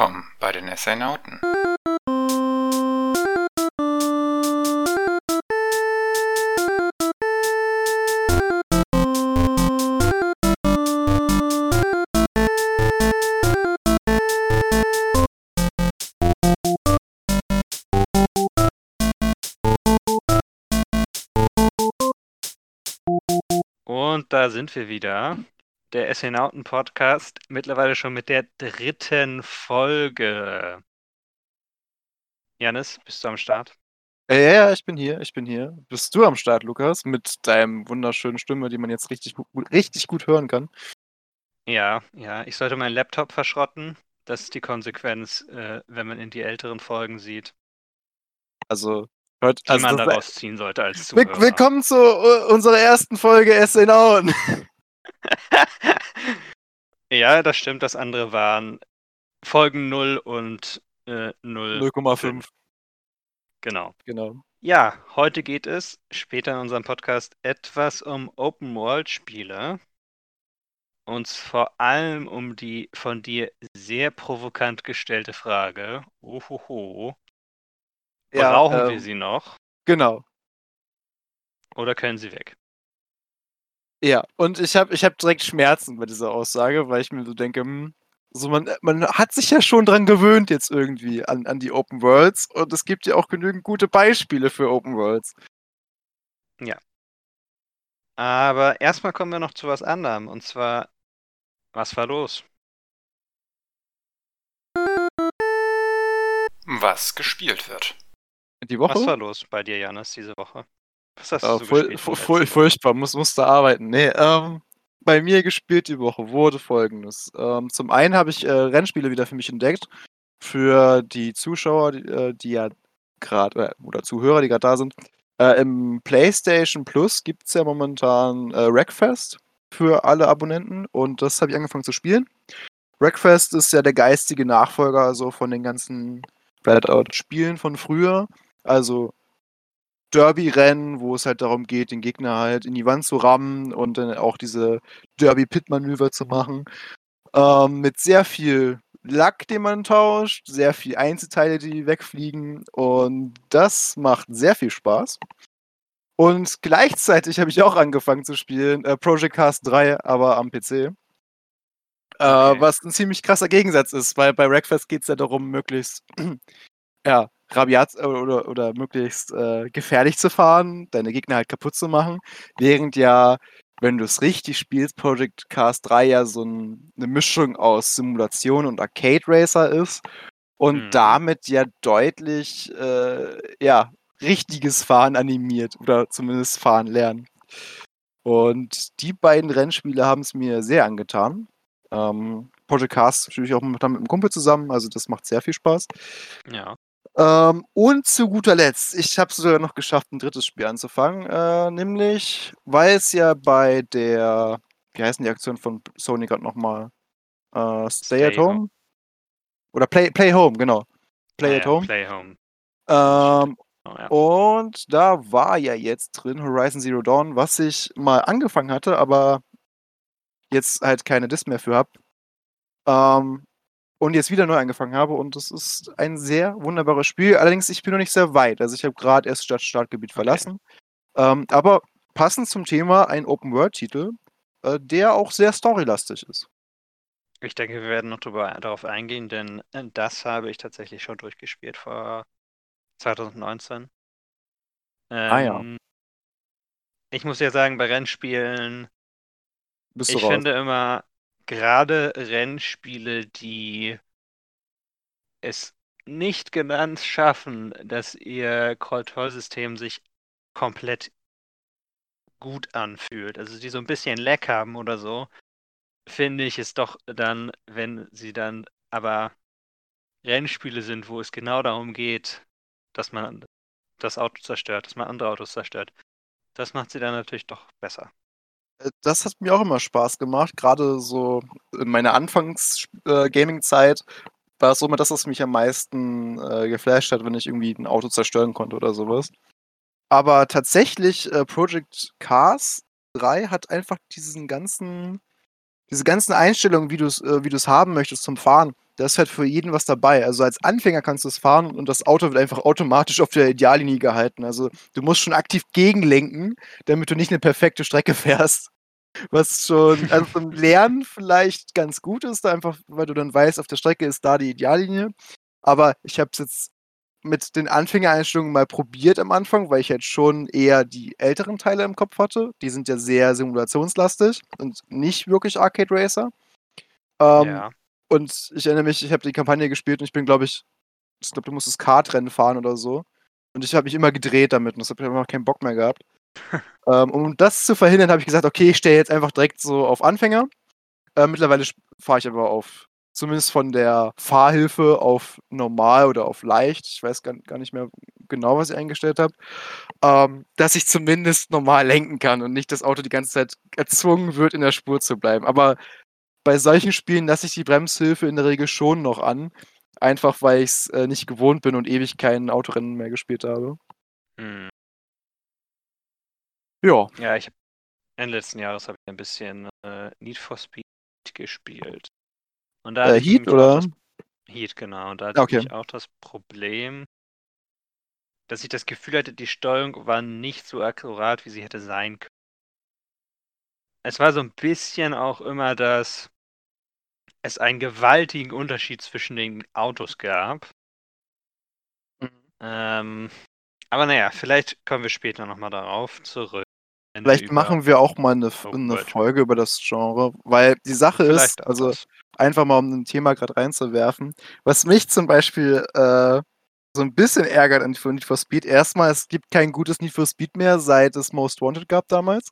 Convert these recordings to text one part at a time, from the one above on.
Willkommen bei den Essainauten. Und da sind wir wieder. Der Essainauten Podcast, mittlerweile schon mit der dritten Folge. Janis, bist du am Start? Ja, ja, ich bin hier, ich bin hier. Bist du am Start, Lukas, mit deinem wunderschönen Stimme, die man jetzt richtig, richtig gut hören kann? Ja, ja. Ich sollte meinen Laptop verschrotten. Das ist die Konsequenz, äh, wenn man in die älteren Folgen sieht, Also, hört, die also man daraus ziehen sollte als Zuhörer. Willkommen zu uh, unserer ersten Folge SNAuen. ja, das stimmt. Das andere waren Folgen 0 und äh, 0. 0,5, Genau. genau. Ja, heute geht es später in unserem Podcast etwas um Open-World-Spiele. Und vor allem um die von dir sehr provokant gestellte Frage: Ohoho, brauchen wir ähm, sie noch Genau. oder können sie weg? Ja, und ich habe ich hab direkt Schmerzen bei dieser Aussage, weil ich mir so denke, hm, so man, man hat sich ja schon dran gewöhnt jetzt irgendwie an, an die Open Worlds und es gibt ja auch genügend gute Beispiele für Open Worlds. Aber erstmal kommen wir noch zu was anderem. Und zwar, was war los? Was gespielt wird. Die Woche? Was war los bei dir, Janis, diese Woche? Was hast du Äh, so furch- gespielt? letzter Woche? furchtbar, muss, musste arbeiten. Nee, ähm, bei mir gespielt die Woche wurde folgendes. Ähm, zum einen habe ich äh, Rennspiele wieder für mich entdeckt. Für die Zuschauer, die, äh, die ja gerade, äh, oder Zuhörer, die gerade da sind. Äh, Im PlayStation Plus gibt es ja momentan äh, Wreckfest für alle Abonnenten und das habe ich angefangen zu spielen. Wreckfest ist ja der geistige Nachfolger also von den ganzen Breakout-Spielen von früher. Also Derby-Rennen, wo es halt darum geht, den Gegner halt in die Wand zu rammen und dann auch diese Derby-Pit-Manöver zu machen. Ähm, mit sehr viel Lack, den man tauscht, sehr viel Einzelteile, die wegfliegen und das macht sehr viel Spaß. Und gleichzeitig habe ich auch angefangen zu spielen, äh, Project Cast 3, aber am PC. Äh, Okay. was ein ziemlich krasser Gegensatz ist, weil bei Wreckfest geht es ja darum, möglichst ja, rabiat äh, oder, oder möglichst äh, gefährlich zu fahren, deine Gegner halt kaputt zu machen, während ja, wenn du es richtig spielst, Project Cars 3 ja so ein, eine Mischung aus Simulation und Arcade Racer ist und Mhm. damit ja deutlich, äh, ja, richtiges Fahren animiert oder zumindest Fahren lernen. Und die beiden Rennspiele haben es mir sehr angetan. Ähm, Project Cars spiele ich auch mit einem Kumpel zusammen, also das macht sehr viel Spaß. Ja. Ähm, und zu guter Letzt, ich habe es sogar noch geschafft, ein drittes Spiel anzufangen, äh, nämlich, weil es ja bei der, wie heißen die Aktion von Sony gerade nochmal? Äh, Stay, Stay at Home? Oder Play, Play Home, genau. Play Ah, at ja, Home. Play Home. Ähm, Oh, ja. und da war ja jetzt drin Horizon Zero Dawn, was ich mal angefangen hatte, aber jetzt halt keine Disc mehr für habe. Ähm, und jetzt wieder neu angefangen habe und es ist ein sehr wunderbares Spiel. Allerdings, ich bin noch nicht sehr weit. Also ich habe gerade erst das Startgebiet verlassen. Ähm, aber passend zum Thema ein Open-World-Titel, äh, der auch sehr storylastig ist. Ich denke, wir werden noch drüber, darauf eingehen, denn äh, das habe ich tatsächlich schon durchgespielt vor 2019. Ah, ja. Ähm, Ich muss ja sagen, bei Rennspielen, ich raus? finde immer, gerade Rennspiele, die es nicht genannt schaffen, dass ihr Kontrollsystem sich komplett gut anfühlt, also die so ein bisschen Leck haben oder so, finde ich es doch dann, wenn sie dann aber Rennspiele sind, wo es genau darum geht, dass man das Auto zerstört, dass man andere Autos zerstört. Das macht sie dann natürlich doch besser. Äh, Das hat mir auch immer Spaß gemacht. Gerade so in meiner Anfangs-Gaming-Zeit war es so immer das, was mich am meisten äh, geflasht hat, wenn ich irgendwie ein Auto zerstören konnte oder sowas. Aber tatsächlich, äh, Project Cars 3 hat einfach diesen ganzen, diese ganzen Einstellungen, wie du es äh, haben möchtest zum Fahren. Da ist halt für jeden was dabei. Also als Anfänger kannst du es fahren und das Auto wird einfach automatisch auf der Ideallinie gehalten. Also du musst schon aktiv gegenlenken, damit du nicht eine perfekte Strecke fährst. Was schon also zum Lernen vielleicht ganz gut ist, einfach weil du dann weißt, auf der Strecke ist da die Ideallinie. Aber ich habe es jetzt mit den Anfängereinstellungen mal probiert am Anfang, weil ich halt schon eher die älteren Teile im Kopf hatte. Die sind ja sehr simulationslastig und nicht wirklich Arcade Racer. Ähm, ja. Und ich erinnere mich, ich habe die Kampagne gespielt und ich bin, glaube ich, ich glaube, du musstest Kartrennen fahren oder so. Und ich habe mich immer gedreht damit und das habe ich einfach keinen Bock mehr gehabt. ähm, um das zu verhindern, habe ich gesagt, okay, ich stelle jetzt einfach direkt so auf Anfänger. Äh, mittlerweile fahre ich aber auf, zumindest von der Fahrhilfe auf normal oder auf leicht. Ich weiß gar, gar nicht mehr genau, was ich eingestellt habe. Ähm, dass ich zumindest normal lenken kann und nicht das Auto die ganze Zeit erzwungen wird, in der Spur zu bleiben. Aber bei solchen Spielen lasse ich die Bremshilfe in der Regel schon noch an. Einfach weil ich es äh, nicht gewohnt bin und ewig kein Autorennen mehr gespielt habe. Hm. Ja. Ja, ich habe Ende letzten Jahres habe ich ein bisschen äh, Need for Speed gespielt. Und da Äh, Heat oder? das, Heat, genau. Und da hatte Okay. ich auch das Problem, dass ich das Gefühl hatte, die Steuerung war nicht so akkurat, wie sie hätte sein können. Es war so ein bisschen auch immer, dass es einen gewaltigen Unterschied zwischen den Autos gab. Ähm, aber naja, vielleicht kommen wir später nochmal darauf zurück. Vielleicht machen wir auch mal eine, Open eine. Folge über das Genre, weil die Sache ist, Vielleicht auch also das. einfach mal um ein Thema gerade reinzuwerfen, was mich zum Beispiel äh, so ein bisschen ärgert an Need for Speed. Erstmal, es gibt kein gutes Need for Speed mehr, seit es Most Wanted gab damals.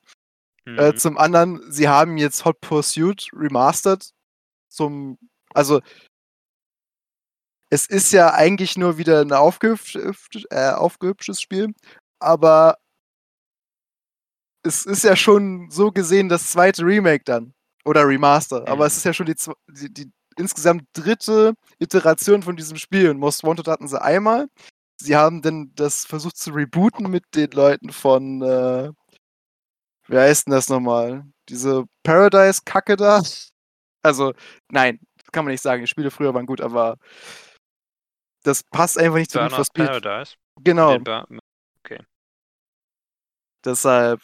Äh, Mhm. zum anderen, sie haben jetzt Hot Pursuit remastered zum, also es ist ja eigentlich nur wieder ein aufgehübsch, äh, aufgehübschtes Spiel, aber es ist ja schon so gesehen das zweite Remake dann. Oder Remaster. Aber Mhm. es ist ja schon die, die, die insgesamt dritte Iteration von diesem Spiel. Und Most Wanted hatten sie einmal. Sie haben dann das versucht zu rebooten mit den Leuten von, äh, wie heißt denn das nochmal? Diese Paradise-Kacke da? Also, nein, kann man nicht sagen. Die Spiele früher waren gut, aber das passt einfach nicht zu Need for Burnout Speed. Paradise. Genau, Bur deshalb,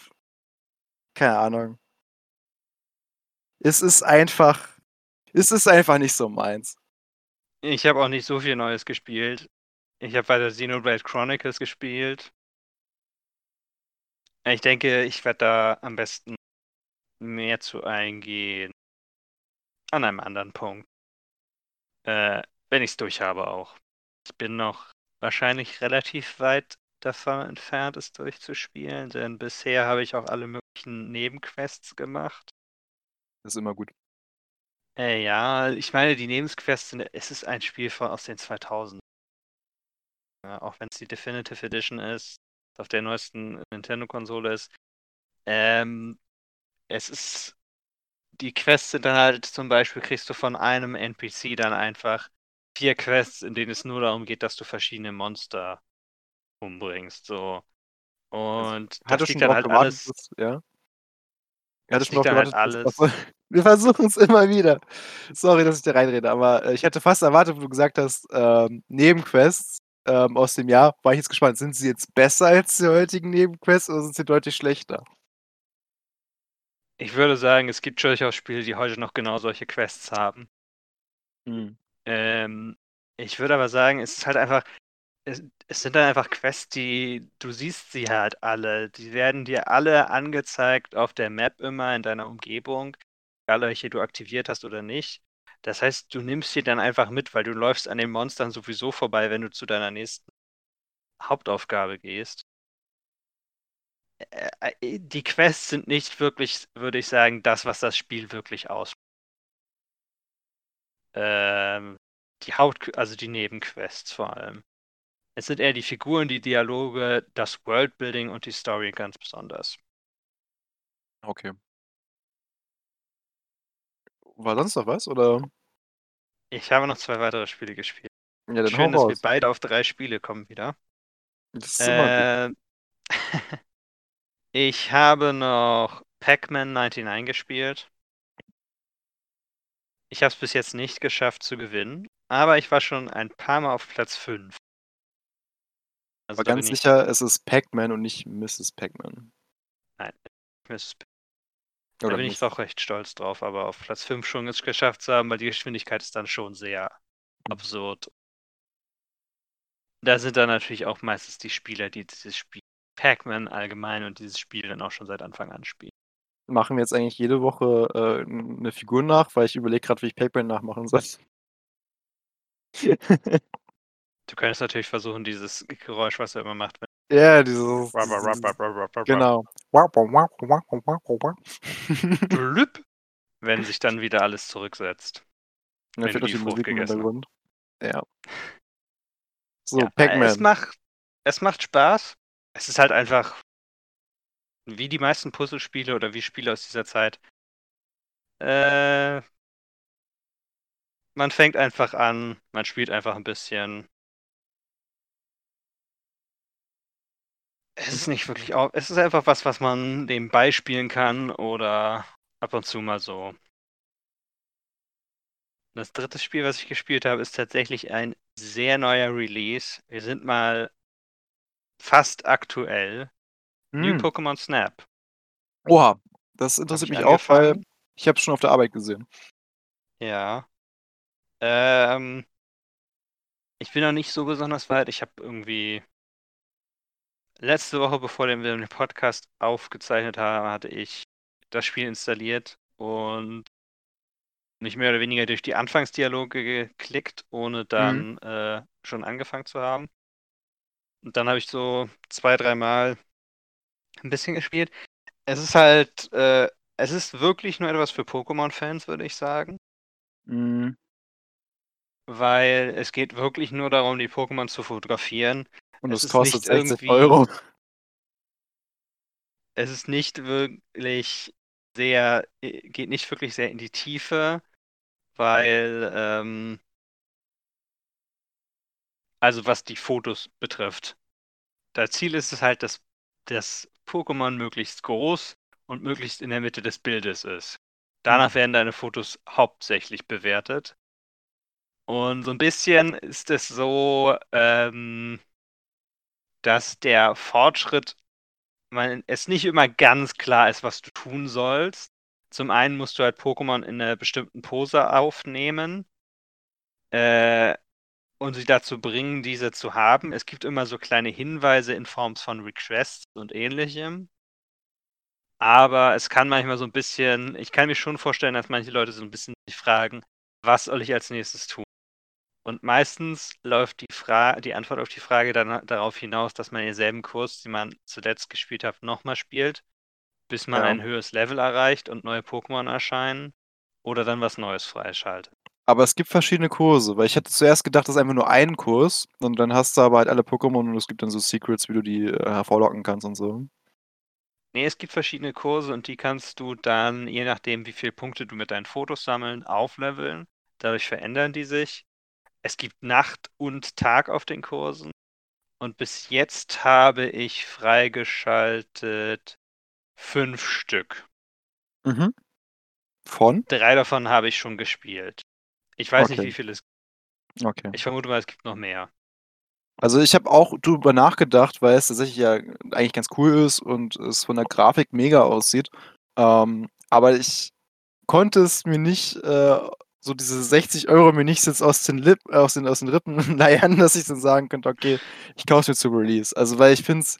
keine Ahnung. Es ist einfach, es ist einfach nicht so meins. Ich habe auch nicht so viel Neues gespielt. Ich habe weiter Xenoblade Chronicles gespielt. Ich denke, ich werde da am besten mehr zu eingehen. An einem anderen Punkt. Äh, wenn ich es durch habe auch. Ich bin noch wahrscheinlich relativ weit davon entfernt, es durchzuspielen, denn bisher habe ich auch alle möglichen Nebenquests gemacht. Das ist immer gut. Äh, ja, ich meine, die Nebenquests sind, es ist ein Spiel von aus den 2000. Ja, auch wenn es die Definitive Edition ist, auf der neuesten Nintendo-Konsole ist. Ähm, es ist, die Quests sind dann halt zum Beispiel, kriegst du von einem NPC dann einfach vier Quests, in denen es nur darum geht, dass du verschiedene Monster umbringst, so. Und das Hatte liegt schon dann halt gewartet, alles, dass- ja. Hatte das schon halt alles. Wir versuchen es immer wieder. Sorry, dass ich da reinrede, aber äh, ich hätte fast erwartet, wo du gesagt hast, ähm, Nebenquests ähm, aus dem Jahr, war ich jetzt gespannt. Sind sie jetzt besser als die heutigen Nebenquests oder sind sie deutlich schlechter? Ich würde sagen, es gibt durchaus Spiele, die heute noch genau solche Quests haben. Ähm, ich würde aber sagen, es ist halt einfach, es, es sind dann einfach Quests, die, du siehst sie halt alle. Die werden dir alle angezeigt auf der Map immer in deiner Umgebung, egal welche du aktiviert hast oder nicht. Das heißt, du nimmst sie dann einfach mit, weil du läufst an den Monstern sowieso vorbei, wenn du zu deiner nächsten Hauptaufgabe gehst. Die Quests sind nicht wirklich, würde ich sagen, das, was das Spiel wirklich ausmacht. Ähm, die Haupt, also die Nebenquests vor allem. Es sind eher die Figuren, die Dialoge, das Worldbuilding und die Story ganz besonders. Okay. War sonst noch was? Oder? Ich habe noch zwei weitere Spiele gespielt. Ja, dann Schön, dass wir beide auf drei Spiele kommen wieder. Das ist. Äh, ich habe noch Pac-Man 99 gespielt. Ich habe es bis jetzt nicht geschafft zu gewinnen. aber ich war schon ein paar Mal auf Platz 5. Also War da ganz sicher, es ist Pac-Man und nicht Mrs. Pac-Man. Mrs. Da bin ich Miss- doch recht stolz drauf, aber auf Platz 5 schon es geschafft zu haben, weil die Geschwindigkeit ist dann schon sehr Mhm. absurd. Da sind dann natürlich auch meistens die Spieler, die dieses Spiel, Pac-Man allgemein und dieses Spiel dann auch schon seit Anfang an spielen. Machen wir jetzt eigentlich jede Woche äh, eine Figur nach, weil ich überlege gerade, wie ich Pac-Man nachmachen soll. Du könntest natürlich versuchen, dieses Geräusch, was er immer macht, wenn ja, dieses. Genau. blüpp, wenn sich dann wieder alles zurücksetzt. Da Wenn du die Frucht Musik im gegessen. Ja. So, Ja, Es Pac-Man. macht, es macht Spaß. Es ist halt einfach wie die meisten Puzzlespiele oder wie Spiele aus dieser Zeit. Äh, man fängt einfach an, man spielt einfach ein bisschen. Es ist nicht wirklich auch. Es ist einfach was, was man nebenbei spielen kann oder ab und zu mal so. Das dritte Spiel, was ich gespielt habe, ist tatsächlich ein sehr neuer Release. Wir sind mal fast aktuell. New Hm. Pokémon Snap. Oha, das interessiert ich mich auch, weil angefangen. ich habe es schon auf der Arbeit gesehen. Ja. Ähm, ich bin noch nicht so besonders weit. Ich habe irgendwie letzte Woche, bevor wir den Podcast aufgezeichnet haben, hatte ich das Spiel installiert und mich mehr oder weniger durch die Anfangsdialoge geklickt, ohne dann äh, schon angefangen zu haben. Und dann habe ich so zwei, dreimal ein bisschen gespielt. Es ist halt, äh, es ist wirklich nur etwas für Pokémon-Fans, würde ich sagen. Mhm. weil es geht wirklich nur darum, die Pokémon zu fotografieren. Und Es ist kostet nicht 60 irgendwie- Euro. Es ist nicht wirklich sehr, äh, geht nicht wirklich sehr in die Tiefe, weil, ähm, also was die Fotos betrifft. Das Ziel ist es halt, dass das Pokémon möglichst groß und möglichst in der Mitte des Bildes ist. Danach werden deine Fotos hauptsächlich bewertet. Und so ein bisschen ist es so, ähm, dass der Fortschritt, man, es nicht immer ganz klar ist, was du tun sollst. Zum einen musst du halt Pokémon in einer bestimmten Pose aufnehmen äh, und sie dazu bringen, diese zu haben. Es gibt immer so kleine Hinweise in Form von Requests und ähnlichem. Aber es kann manchmal so ein bisschen, ich kann mir schon vorstellen, dass manche Leute so ein bisschen sich fragen, was soll ich als nächstes tun? Und meistens läuft die, Fra die Antwort auf die Frage dann darauf hinaus, dass man denselben Kurs, den man zuletzt gespielt hat, nochmal spielt, bis man Ja. ein höheres Level erreicht und neue Pokémon erscheinen oder dann was Neues freischaltet. Aber es gibt verschiedene Kurse, weil ich hatte zuerst gedacht, das ist einfach nur ein Kurs und dann hast du aber halt alle Pokémon und es gibt dann so Secrets, wie du die äh, hervorlocken kannst und so. Nee, es gibt verschiedene Kurse und die kannst du dann, je nachdem, wie viele Punkte du mit deinen Fotos sammeln, aufleveln. Dadurch verändern die sich. Es gibt Nacht und Tag auf den Kursen. Und bis jetzt habe ich freigeschaltet fünf Stück. Mhm. Von? Drei davon habe ich schon gespielt. Ich weiß nicht, Okay. wie viele es gibt. Okay. Ich vermute mal, es gibt noch mehr. Also ich habe auch drüber nachgedacht, weil es tatsächlich ja eigentlich ganz cool ist und es von der Grafik mega aussieht. Ähm, aber ich konnte es mir nicht, äh, so diese 60 Euro mir nicht jetzt aus den, Lip, aus den, aus den Rippen leiern, dass ich dann sagen könnte, okay, ich kaufe es mir zu Release. Also weil ich finde es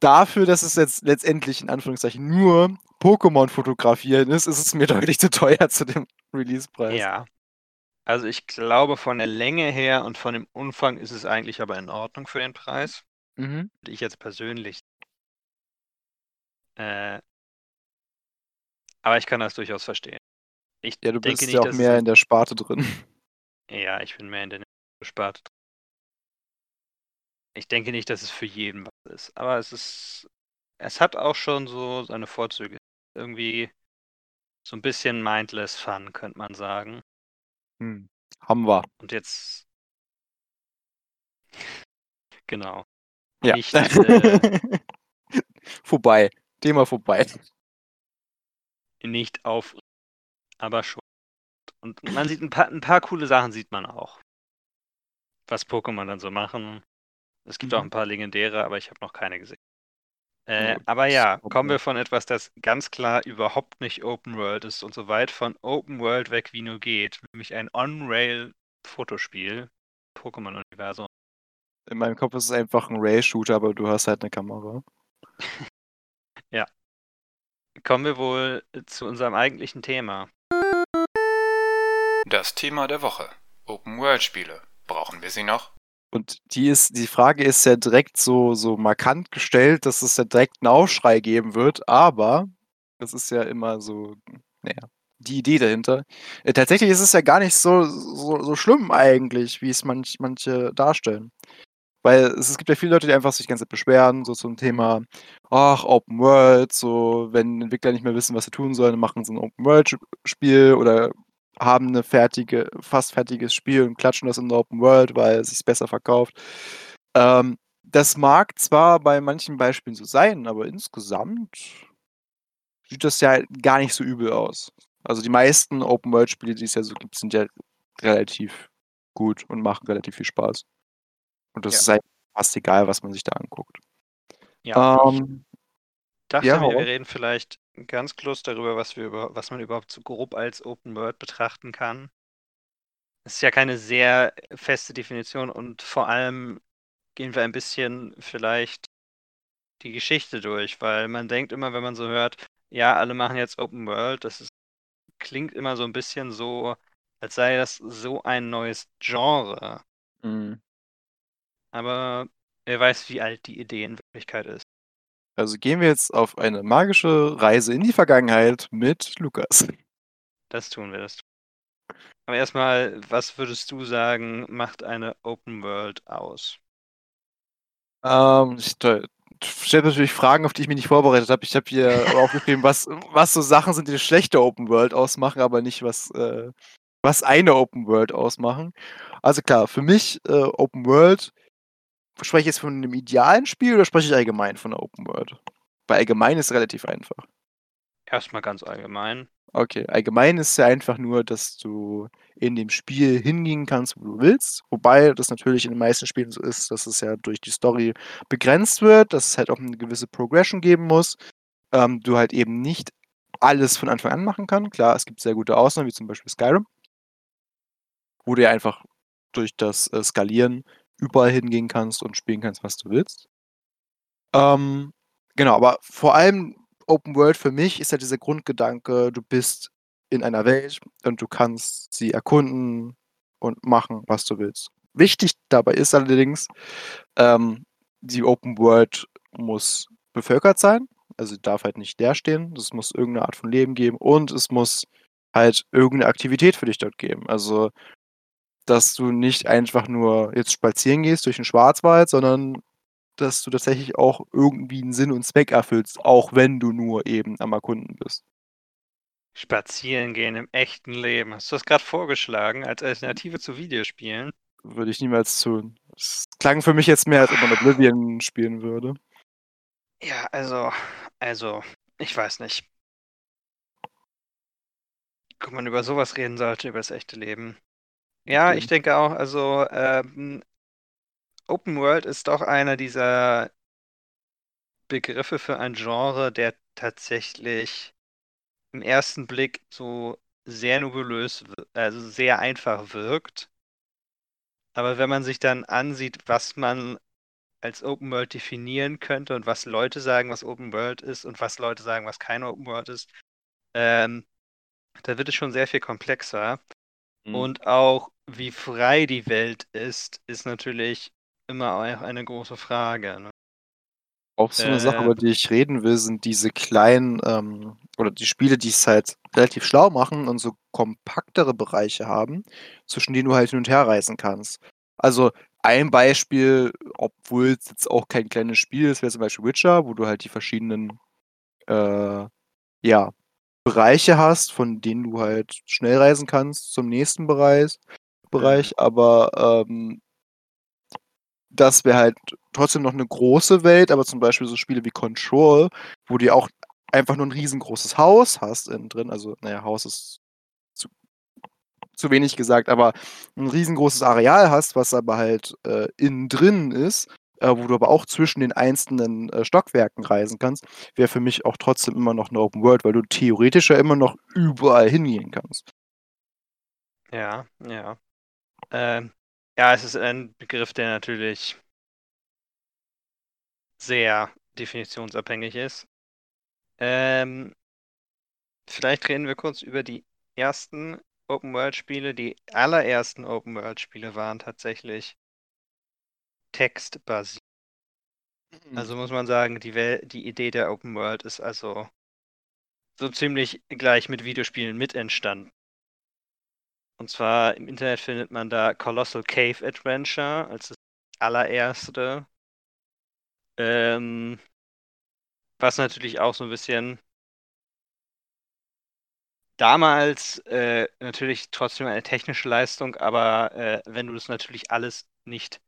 dafür, dass es jetzt letztendlich in Anführungszeichen nur Pokémon fotografieren ist, ist es mir deutlich zu teuer zu dem Release-Preis. Ja. Also ich glaube, von der Länge her und von dem Umfang ist es eigentlich aber in Ordnung für den Preis. Mhm. ich jetzt persönlich. Äh, aber ich kann das durchaus verstehen. Ich Ja, du denke bist nicht, ja auch mehr in der Sparte drin. ja, ich bin mehr in der Sparte. drin. Ich denke nicht, dass es für jeden was ist, aber es ist, es hat auch schon so seine Vorzüge. Irgendwie so ein bisschen mindless Fun, könnte man sagen. Hm. Haben wir. Und jetzt, genau, Ja. Nicht, äh, vorbei. Thema vorbei. nicht auf, aber schon. Und man sieht ein paar, ein paar coole Sachen sieht man auch. Was Pokémon dann so machen. Es gibt auch Mhm. ein paar legendäre, aber ich habe noch keine gesehen. Äh, Ja, aber ja, kommen wir von etwas, das ganz klar überhaupt nicht Open World ist und so weit von Open World weg wie nur geht, nämlich ein On-Rail-Fotospiel, Pokémon-Universum. In meinem Kopf ist es einfach ein Rail-Shooter, aber du hast halt eine Kamera. Kommen wir wohl zu unserem eigentlichen Thema. Das Thema der Woche. Open-World-Spiele. Brauchen wir sie noch? Und die ist, die Frage ist ja direkt so, so markant gestellt, dass es ja direkt einen Aufschrei geben wird, aber das ist ja immer so, naja, die Idee dahinter. Äh, tatsächlich ist es ja gar nicht so, so, so schlimm eigentlich, wie es manch, manche darstellen. Weil es, es gibt ja viele Leute, die einfach sich die ganze Zeit beschweren, so zum Thema, ach, Open World, so, wenn Entwickler nicht mehr wissen, was sie tun sollen, machen sie ein Open World-Spiel oder haben eine fertige, fast fertiges Spiel und klatschen das in der Open World, weil es sich besser verkauft. Ähm, das mag zwar bei manchen Beispielen so sein, aber insgesamt sieht das ja gar nicht so übel aus. Also die meisten Open World Spiele, die es ja so gibt, sind ja relativ gut und machen relativ viel Spaß. Und das Ja. ist halt fast egal, was man sich da anguckt. Ja, Ähm, dachte ja, mir, wir reden vielleicht ganz kurz darüber, was wir über, was man überhaupt so grob als Open World betrachten kann. Es ist ja keine sehr feste Definition und vor allem gehen wir ein bisschen vielleicht die Geschichte durch, weil man denkt immer, wenn man so hört, ja, alle machen jetzt Open World, das ist, klingt immer so ein bisschen so, als sei das so ein neues Genre. Mhm. Aber wer weiß, wie alt die Idee in Wirklichkeit ist. Also gehen wir jetzt auf eine magische Reise in die Vergangenheit mit Lukas. Das tun wir, das tun wir. Aber erstmal, was würdest du sagen, macht eine Open World aus? Ähm, ich stell- du stellst natürlich Fragen, auf die ich mich nicht vorbereitet habe. Ich habe hier aufgeschrieben, was, was so Sachen sind, die eine schlechte Open World ausmachen, aber nicht was, äh, was eine Open World ausmachen. Also klar, für mich äh, Open World, spreche ich jetzt von einem idealen Spiel oder spreche ich allgemein von einer Open World? Bei allgemein ist relativ einfach. Erstmal ganz allgemein. Okay, allgemein ist ja einfach nur, dass du in dem Spiel hingehen kannst, wo du willst. Wobei das natürlich in den meisten Spielen so ist, dass es ja durch die Story begrenzt wird, dass es halt auch eine gewisse Progression geben muss. Ähm, du halt eben nicht alles von Anfang an machen kann. Klar, es gibt sehr gute Ausnahmen, wie zum Beispiel Skyrim, wo du ja einfach durch das äh, Skalieren überall hingehen kannst und spielen kannst, was du willst. Ähm, genau, aber vor allem Open World für mich ist ja dieser Grundgedanke, du bist in einer Welt und du kannst sie erkunden und machen, was du willst. Wichtig dabei ist allerdings, ähm, die Open World muss bevölkert sein, also darf halt nicht leer stehen, es muss irgendeine Art von Leben geben und es muss halt irgendeine Aktivität für dich dort geben. Also, dass du nicht einfach nur jetzt spazieren gehst durch den Schwarzwald, sondern dass du tatsächlich auch irgendwie einen Sinn und Zweck erfüllst, auch wenn du nur eben am Erkunden bist. Spazieren gehen im echten Leben. Hast du das gerade vorgeschlagen als Alternative zu Videospielen? Würde ich niemals tun. Es klang für mich jetzt mehr, als ob man Oblivion spielen würde. Ja, also, also, ich weiß nicht. Ob man über sowas reden sollte, über das echte Leben. Ja, ich denke auch, also, ähm, Open World ist doch einer dieser Begriffe für ein Genre, der tatsächlich im ersten Blick so sehr nebulös, wir- also sehr einfach wirkt. Aber wenn man sich dann ansieht, was man als Open World definieren könnte und was Leute sagen, was Open World ist und was Leute sagen, was keine Open World ist, ähm, da wird es schon sehr viel komplexer. Mhm. Und auch wie frei die Welt ist, ist natürlich immer auch eine große Frage. Ne? Auch so eine Sache, Äh, über die ich reden will, sind diese kleinen, ähm, oder die Spiele, die es halt relativ schlau machen und so kompaktere Bereiche haben, zwischen denen du halt hin und her reisen kannst. Also ein Beispiel, obwohl es jetzt auch kein kleines Spiel ist, wäre zum Beispiel Witcher, wo du halt die verschiedenen äh, ja, Bereiche hast, von denen du halt schnell reisen kannst zum nächsten Bereich. Bereich, aber ähm, das wäre halt trotzdem noch eine große Welt, aber zum Beispiel so Spiele wie Control, wo du ja auch einfach nur ein riesengroßes Haus hast innen drin, also naja, Haus ist zu zu wenig gesagt, aber ein riesengroßes Areal hast, was aber halt äh, innen drin ist, äh, wo du aber auch zwischen den einzelnen äh, Stockwerken reisen kannst, wäre für mich auch trotzdem immer noch eine Open World, weil du theoretisch ja immer noch überall hingehen kannst. Ja, ja. Ähm, ja, es ist ein Begriff, der natürlich sehr definitionsabhängig ist. Ähm, vielleicht reden wir kurz über die ersten Open-World-Spiele. Die allerersten Open-World-Spiele waren tatsächlich textbasiert. Mhm. Also muss man sagen, die, Wel die Idee der Open World ist also so ziemlich gleich mit Videospielen mit entstanden. Und zwar im Internet findet man da Colossal Cave Adventure als das allererste. Ähm, was natürlich auch so ein bisschen damals äh, natürlich trotzdem eine technische Leistung, aber äh, wenn du das natürlich alles nicht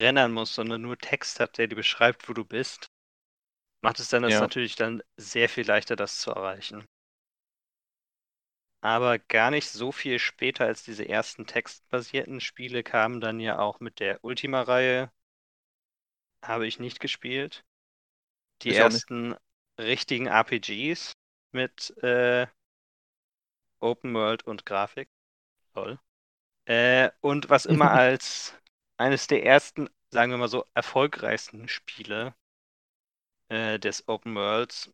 rendern musst, sondern nur Text hat, der dir beschreibt, wo du bist, macht es dann das Ja. natürlich dann sehr viel leichter, das zu erreichen. Aber gar nicht so viel später als diese ersten textbasierten Spiele kamen dann ja auch mit der Ultima-Reihe. Habe ich nicht gespielt. Die Ich ersten richtigen RPGs mit äh, Open World und Grafik. Toll. Äh, und was immer als eines der ersten, sagen wir mal so, erfolgreichsten Spiele äh, des Open Worlds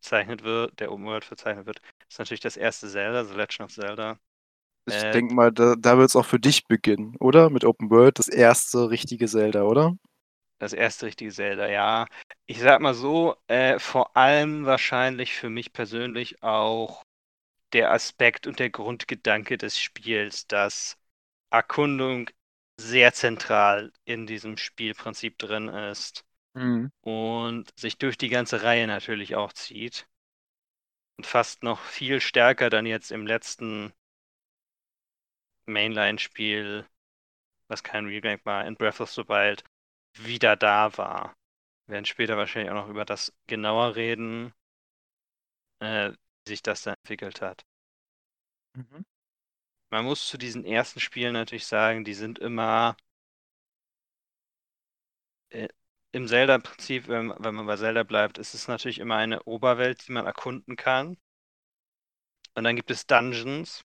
bezeichnet wird, der Open World bezeichnet wird, ist natürlich das erste Zelda, The Legend of Zelda. Ich Äh, denke mal, da, da wird es auch für dich beginnen, oder? Mit Open World, das erste richtige Zelda, oder? Das erste richtige Zelda, ja. Ich sag mal so, äh, vor allem wahrscheinlich für mich persönlich auch der Aspekt und der Grundgedanke des Spiels, dass Erkundung sehr zentral in diesem Spielprinzip drin ist Mhm. und sich durch die ganze Reihe natürlich auch zieht. Und fast noch viel stärker dann jetzt im letzten Mainline-Spiel, was kein Remake war, in Breath of the Wild, wieder da war. Wir werden später wahrscheinlich auch noch über das genauer reden, äh, wie sich das dann entwickelt hat. Mhm. Man muss zu diesen ersten Spielen natürlich sagen, die sind immer äh, im Zelda-Prinzip, wenn, wenn man bei Zelda bleibt, ist es natürlich immer eine Oberwelt, die man erkunden kann. Und dann gibt es Dungeons.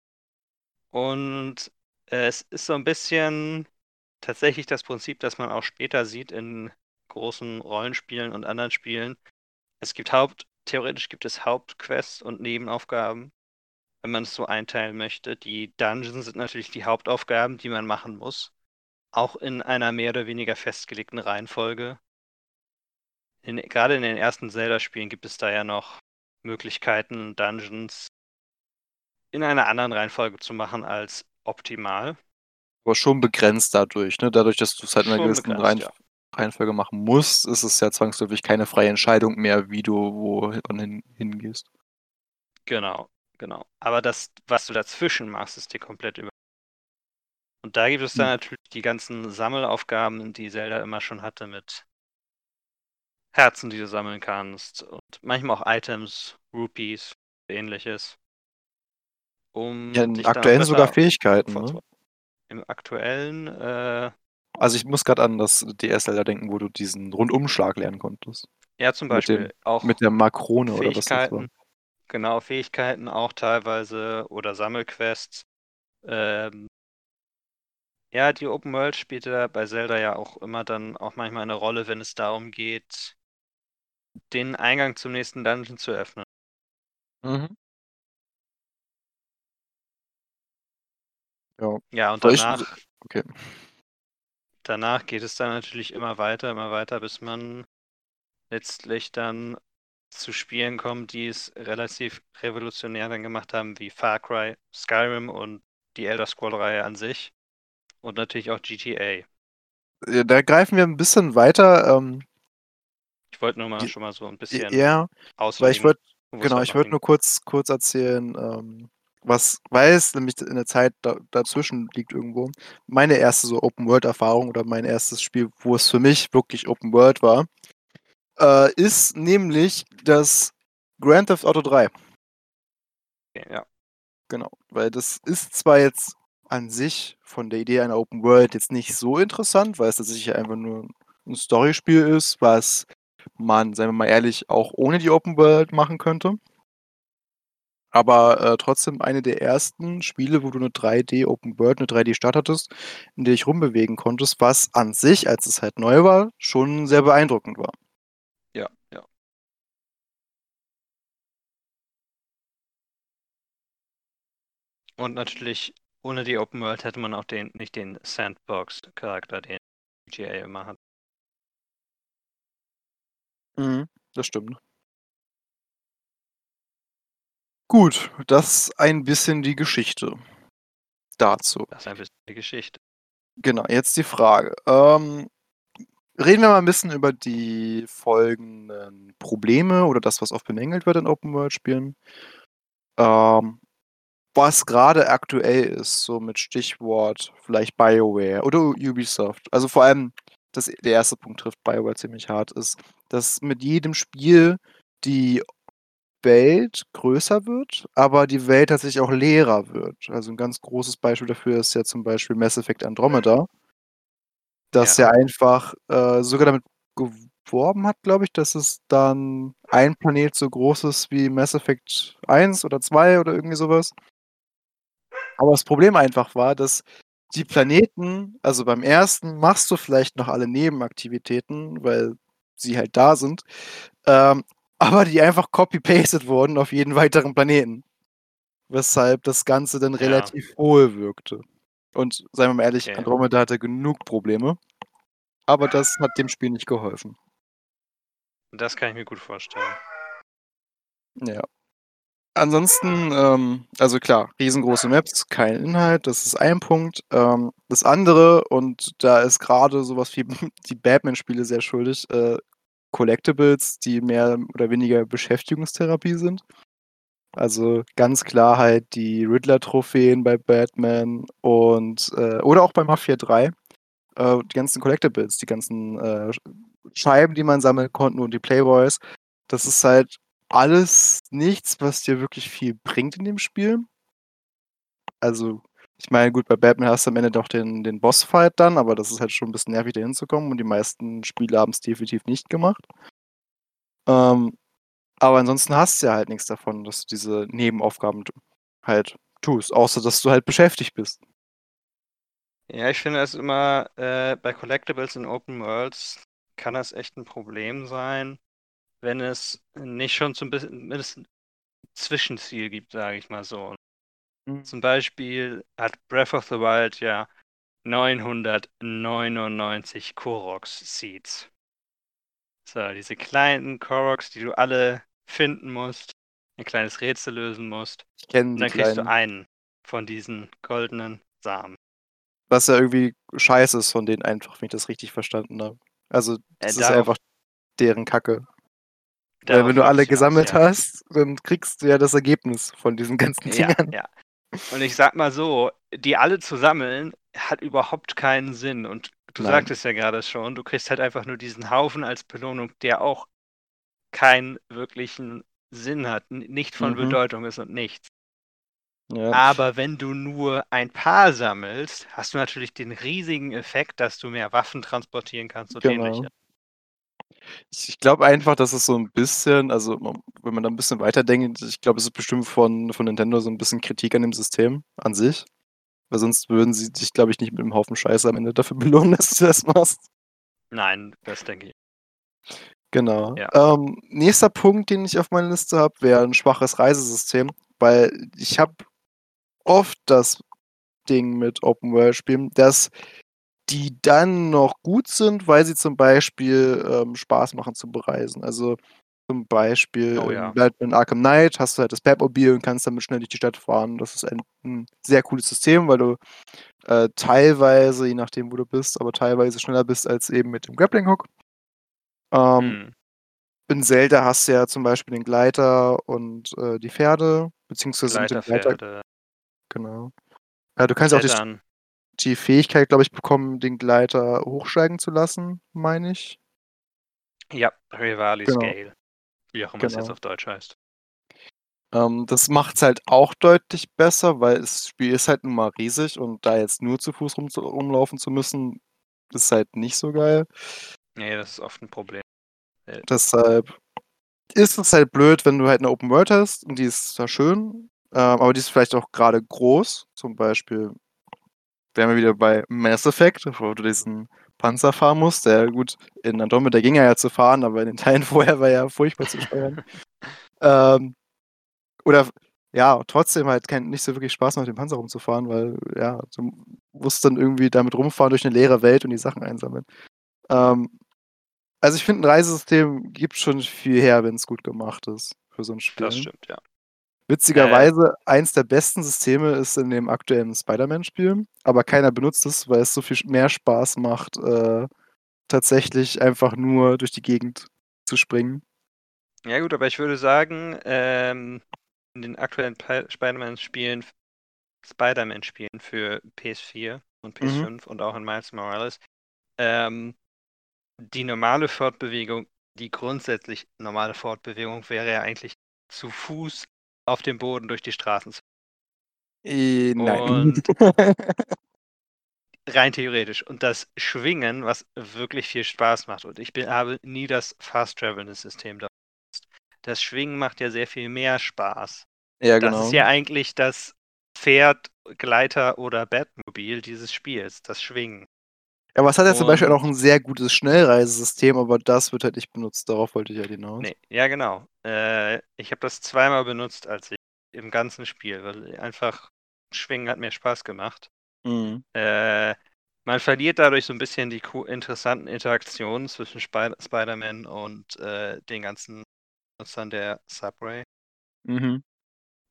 Und äh, es ist so ein bisschen tatsächlich das Prinzip, das man auch später sieht in großen Rollenspielen und anderen Spielen. Es gibt Haupt, theoretisch gibt es Hauptquests und Nebenaufgaben, wenn man es so einteilen möchte. Die Dungeons sind natürlich die Hauptaufgaben, die man machen muss. Auch in einer mehr oder weniger festgelegten Reihenfolge. In, gerade in den ersten Zelda-Spielen gibt es da ja noch Möglichkeiten, Dungeons in einer anderen Reihenfolge zu machen als optimal. Aber schon begrenzt dadurch, ne? Dadurch, dass du es halt in einer gewissen begrenzt, Reihen ja. Reihenfolge machen musst, ist es ja zwangsläufig keine freie Entscheidung mehr, wie du wohin hingehst. Genau, genau. Aber das, was du dazwischen machst, ist dir komplett über. Und da gibt es dann Hm. natürlich die ganzen Sammelaufgaben, die Zelda immer schon hatte mit Herzen, die du sammeln kannst und manchmal auch Items, Rupees, ähnliches. Um Ja, in aktuellen sogar Fähigkeiten, ne? Im aktuellen, äh, Also ich muss gerade an das DS-Zelda denken, wo du diesen Rundumschlag lernen konntest. ja, zum Mit Beispiel dem- auch Mit der Makrone oder was das war. Genau, Fähigkeiten auch teilweise oder Sammelquests. Ähm, ja, die Open World spielte da bei Zelda ja auch immer dann auch manchmal eine Rolle, wenn es darum geht, den Eingang zum nächsten Dungeon zu öffnen. Mhm. Ja, Ja, und danach, okay. danach geht es dann natürlich immer weiter, immer weiter, bis man letztlich dann zu Spielen kommt, die es relativ revolutionär dann gemacht haben, wie Far Cry, Skyrim und die Elder Scroll-Reihe an sich. Und natürlich auch GTA. Ja, Da greifen wir ein bisschen weiter. Ähm, Ich wollte nur mal Die- schon mal so ein bisschen ja, weil ich wollte Genau, ich wollte nur kurz, kurz erzählen, ähm, was, weil es nämlich in der Zeit da, dazwischen liegt irgendwo. Meine erste so Open-World-Erfahrung oder mein erstes Spiel, wo es für mich wirklich Open-World war, äh, ist nämlich das Grand Theft Auto 3. Okay, ja. Genau, weil das ist zwar jetzt an sich von der Idee einer Open World jetzt nicht so interessant, weil es tatsächlich einfach nur ein Storyspiel ist, was man, seien wir mal ehrlich, auch ohne die Open World machen könnte. Aber äh, trotzdem eine der ersten Spiele, wo du eine 3D Open World, eine 3D Stadt hattest, in der ich rumbewegen konntest, was an sich, als es halt neu war, schon sehr beeindruckend war. Ja, ja. Und natürlich, ohne die Open World hätte man auch den, nicht den Sandbox-Charakter, den GTA immer hat. Mhm, das stimmt. Gut, das ein bisschen die Geschichte dazu. Das ist ein bisschen die Geschichte. Genau, jetzt die Frage. Ähm, reden wir mal ein bisschen über die folgenden Probleme oder das, was oft bemängelt wird in Open-World-Spielen. Ähm, was gerade aktuell ist, so mit Stichwort vielleicht BioWare oder Ubisoft. Also vor allem, das, der erste Punkt trifft BioWare ziemlich hart, ist, dass mit jedem Spiel die Welt größer wird, aber die Welt tatsächlich auch leerer wird. Also ein ganz großes Beispiel dafür ist ja zum Beispiel Mass Effect Andromeda, das ja, Ja. einfach äh, sogar damit geworben hat, glaube ich, dass es dann ein Planet so groß ist wie Mass Effect 1 oder 2 oder irgendwie sowas. Aber das Problem einfach war, dass die Planeten, also beim ersten machst du vielleicht noch alle Nebenaktivitäten, weil sie halt da sind, ähm, aber die einfach copy-pasted wurden auf jeden weiteren Planeten. Weshalb das Ganze dann Ja. relativ hohl wirkte. Und seien wir mal ehrlich, Okay. Andromeda hatte genug Probleme. Aber das hat dem Spiel nicht geholfen. Das kann ich mir gut vorstellen. Ja. Ansonsten, ähm, also klar, riesengroße Maps, kein Inhalt, das ist ein Punkt. Ähm, das andere, und da ist gerade sowas wie die Batman-Spiele sehr schuldig, äh, Collectibles, die mehr oder weniger Beschäftigungstherapie sind. Also ganz klar halt die Riddler-Trophäen bei Batman und äh, oder auch bei Mafia 3. Äh, die ganzen Collectibles, die ganzen äh, Scheiben, die man sammeln konnte und die Playboys. Das ist halt alles nichts, was dir wirklich viel bringt in dem Spiel. Also, ich meine, gut, bei Batman hast du am Ende doch den, den Bossfight dann, aber das ist halt schon ein bisschen nervig, da hinzukommen und die meisten Spiele haben es definitiv nicht gemacht. Ähm, aber ansonsten hast du ja halt nichts davon, dass du diese Nebenaufgaben halt tust, außer dass du halt beschäftigt bist. Ja, ich finde es immer, äh, bei Collectibles in Open Worlds kann das echt ein Problem sein, wenn es nicht schon zum bisschen zumindest ein Zwischenziel gibt, sage ich mal so. Zum Beispiel hat Breath of the Wild ja 999 Koroks-Seeds. So, diese kleinen Koroks, die du alle finden musst, ein kleines Rätsel lösen musst. Ich kenne Und dann kriegst du kleinen, einen von diesen goldenen Samen. was ja irgendwie scheiße ist von denen einfach, wenn ich das richtig verstanden habe. Also, das ist darauf- einfach deren Kacke. Weil wenn du alle gesammelt ja. hast, dann kriegst du ja das Ergebnis von diesen ganzen Ja, Dingern. ja. Und ich sag mal so, die alle zu sammeln, hat überhaupt keinen Sinn. Und du Nein. sagtest ja gerade schon, du kriegst halt einfach nur diesen Haufen als Belohnung, der auch keinen wirklichen Sinn hat, nicht von Mhm. Bedeutung ist und nichts. Ja. Aber wenn du nur ein paar sammelst, hast du natürlich den riesigen Effekt, dass du mehr Waffen transportieren kannst und Genau. ähnliches. Ich, glaube einfach, dass es so ein bisschen, also wenn man da ein bisschen weiterdenkt, ich glaube, es ist bestimmt von, von Nintendo so ein bisschen Kritik an dem System an sich. Weil sonst würden sie dich, glaube ich, nicht mit einem Haufen Scheiße am Ende dafür belohnen, dass du das machst. Nein, das denke ich. Genau. Ja. Ähm, nächster Punkt, den ich auf meiner Liste habe, wäre ein schwaches Reisesystem, weil ich habe oft das Ding mit Open World Spielen, dass die dann noch gut sind, weil sie zum Beispiel ähm, Spaß machen zu bereisen. Also zum Beispiel Oh in ja. Batman Arkham Knight hast du halt das Batmobil und kannst damit schnell durch die Stadt fahren. Das ist ein, ein sehr cooles System, weil du äh, teilweise, je nachdem wo du bist, aber teilweise schneller bist als eben mit dem Grappling Hook. Ähm, Hm. in Zelda hast du ja zum Beispiel den Gleiter und äh, die Pferde, beziehungsweise mit dem Gleiter, Gleiterpferde, genau. Ja, du kannst auch die, Fähigkeit, glaube ich, bekommen, den Gleiter hochsteigen zu lassen, meine ich. Ja, Rivali Genau. Scale. Wie auch immer es jetzt Genau. auf Deutsch heißt. Ähm, das macht's halt auch deutlich besser, weil das Spiel ist halt nun mal riesig und da jetzt nur zu Fuß rum rumlaufen zu müssen, ist halt nicht so geil. Nee, das ist oft ein Problem. Äh, Deshalb ist es halt blöd, wenn du halt eine Open World hast und die ist zwar schön, ähm, aber die ist vielleicht auch gerade groß. Zum Beispiel wären wir wieder bei Mass Effect, wo du diesen Panzer fahren musst. Der gut, in Andromeda ging er ja zu fahren, aber in den Teilen vorher war er furchtbar zu steuern. ähm, oder ja, trotzdem halt kein, nicht so wirklich Spaß macht, den Panzer rumzufahren, weil ja, du musst dann irgendwie damit rumfahren durch eine leere Welt und die Sachen einsammeln. Ähm, also ich finde, ein Reisesystem gibt schon viel her, wenn es gut gemacht ist für so ein Spiel. Das stimmt, ja. Witzigerweise, eins der besten Systeme ist in dem aktuellen Spider-Man-Spiel, aber keiner benutzt es, weil es so viel mehr Spaß macht, äh, tatsächlich einfach nur durch die Gegend zu springen. Ja gut, aber ich würde sagen, ähm, in den aktuellen Pi- Spider-Man-Spielen, Spider-Man-Spielen für PS4 und PS5 und auch in Miles Morales, ähm, die normale Fortbewegung, die grundsätzlich normale Fortbewegung wäre ja eigentlich zu Fuß auf dem Boden durch die Straßen. zu- Äh, nein. Und rein theoretisch. Und das Schwingen, was wirklich viel Spaß macht. Und ich bin, habe nie das Fast-Travel-System da. benutzt. Das Schwingen macht ja sehr viel mehr Spaß. ja, Das genau. ist ja eigentlich das Pferd, Gleiter oder Batmobil dieses Spiels, das Schwingen. Ja, aber es hat ja zum Beispiel auch ein sehr gutes Schnellreisesystem, aber das wird halt nicht benutzt. Darauf wollte ich halt hinaus. Nee, ja genau. Äh, ich habe das zweimal benutzt, als ich im ganzen Spiel, weil einfach Schwingen hat mir Spaß gemacht. Mhm. Äh, man verliert dadurch so ein bisschen die interessanten Interaktionen zwischen Spi Spider-Man und äh, den ganzen Nutzern der Subway. Mhm.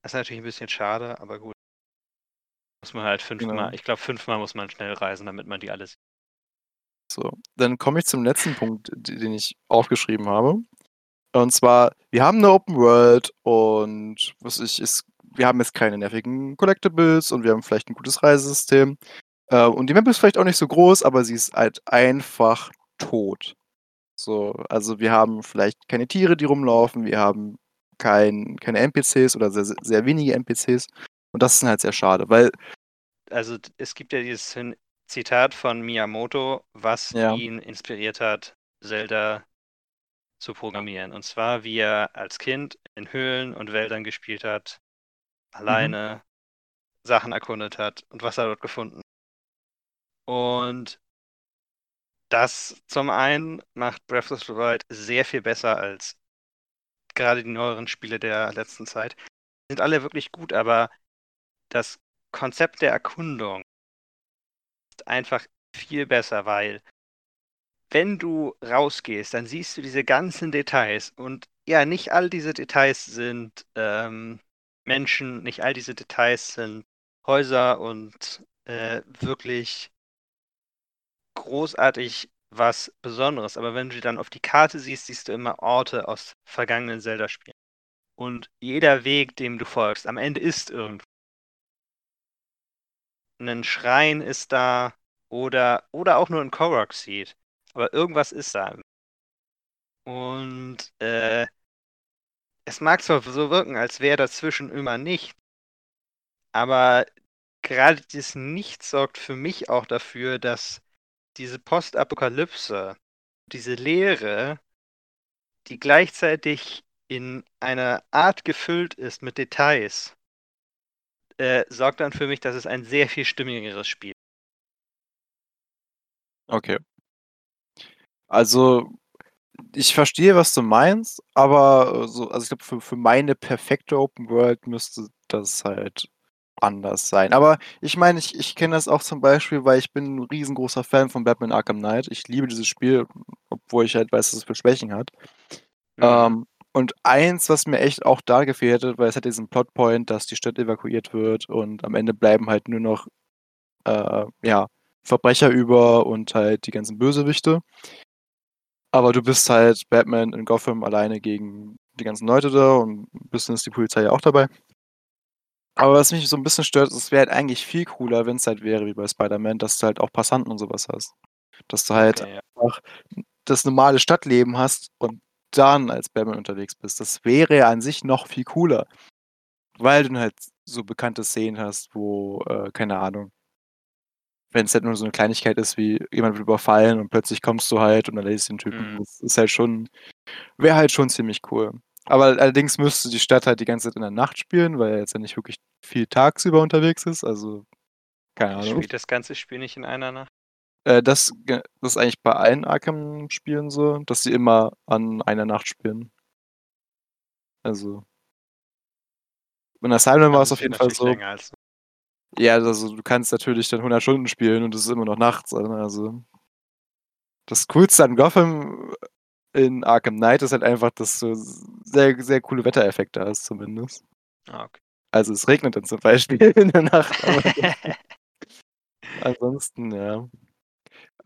Das ist natürlich ein bisschen schade, aber gut. Muss man halt fünfmal, Genau. ich glaube fünfmal muss man schnell reisen, damit man die alle sieht. So, dann komme ich zum letzten Punkt, den ich aufgeschrieben habe. Und zwar, wir haben eine Open World und was ich ist, wir haben jetzt keine nervigen Collectibles und wir haben vielleicht ein gutes Reisesystem. Äh, und die Map ist vielleicht auch nicht so groß, aber sie ist halt einfach tot. So, also wir haben vielleicht keine Tiere, die rumlaufen, wir haben kein, keine NPCs oder sehr, sehr wenige NPCs. Und das ist halt sehr schade, weil Also es gibt ja dieses Zitat von Miyamoto, was Ja. ihn inspiriert hat, Zelda zu programmieren. Und zwar, wie er als Kind in Höhlen und Wäldern gespielt hat, alleine Sachen erkundet hat und was er dort gefunden. Und das zum einen macht Breath of the Wild sehr viel besser als gerade die neueren Spiele der letzten Zeit. Sind alle wirklich gut, aber das Konzept der Erkundung einfach viel besser, weil wenn du rausgehst, dann siehst du diese ganzen Details und ja, nicht all diese Details sind ähm, Menschen, nicht all diese Details sind Häuser und äh, wirklich großartig was Besonderes. Aber wenn du die dann auf die Karte siehst, siehst du immer Orte aus vergangenen Zelda-Spielen. Und jeder Weg, dem du folgst, am Ende ist irgendwo. Ein Schrein ist da oder, oder auch nur ein Korok Seed. Aber irgendwas ist da. Und äh, es mag zwar so wirken, als wäre dazwischen immer nicht, aber gerade dieses Nichts sorgt für mich auch dafür, dass diese Postapokalypse, diese Leere, die gleichzeitig in einer Art gefüllt ist mit Details, äh, sorgt dann für mich, dass es ein sehr viel stimmigeres Spiel. Okay. Also, ich verstehe, was du meinst, aber äh, so, also ich glaube, für, für meine perfekte Open World müsste das halt anders sein. Aber ich meine, ich, ich kenne das auch zum Beispiel, weil ich bin ein riesengroßer Fan von Batman Arkham Knight. Ich liebe dieses Spiel, obwohl ich halt weiß, dass es für Schwächen hat. Mhm. Ähm, und eins, was mir echt auch da gefehlt hat, weil es hat diesen Plotpoint, dass die Stadt evakuiert wird und am Ende bleiben halt nur noch äh, ja, Verbrecher über und halt die ganzen Bösewichte. Aber du bist halt Batman in Gotham alleine gegen die ganzen Leute da und ein bisschen ist die Polizei ja auch dabei. Aber was mich so ein bisschen stört, es wäre halt eigentlich viel cooler, wenn es halt wäre wie bei Spider-Man, dass du halt auch Passanten und sowas hast. Dass du halt Okay, ja. einfach das normale Stadtleben hast und dann als Batman unterwegs bist. Das wäre ja an sich noch viel cooler. weil du halt so bekannte Szenen hast, wo, äh, keine Ahnung, wenn es halt nur so eine Kleinigkeit ist, wie jemand wird überfallen und plötzlich kommst du halt und erledigst den Typen. Mhm. Das ist halt schon wäre halt schon ziemlich cool. Aber allerdings müsste die Stadt halt die ganze Zeit in der Nacht spielen, weil er jetzt ja nicht wirklich viel tagsüber unterwegs ist. Also, keine Ahnung. Spielt das ganze Spiel nicht in einer Nacht? Äh, das, das ist eigentlich bei allen Arkham-Spielen so, dass sie immer an einer Nacht spielen. Also. In Asylum war es auf jeden Fall so. Ja, also du kannst natürlich dann 100 Stunden spielen und es ist immer noch nachts. Also. Das Coolste an Gotham in Arkham Knight ist halt einfach, dass du sehr, sehr coole Wettereffekte hast, zumindest. Ah, okay. Also es regnet dann zum Beispiel in der Nacht. Ansonsten, ja.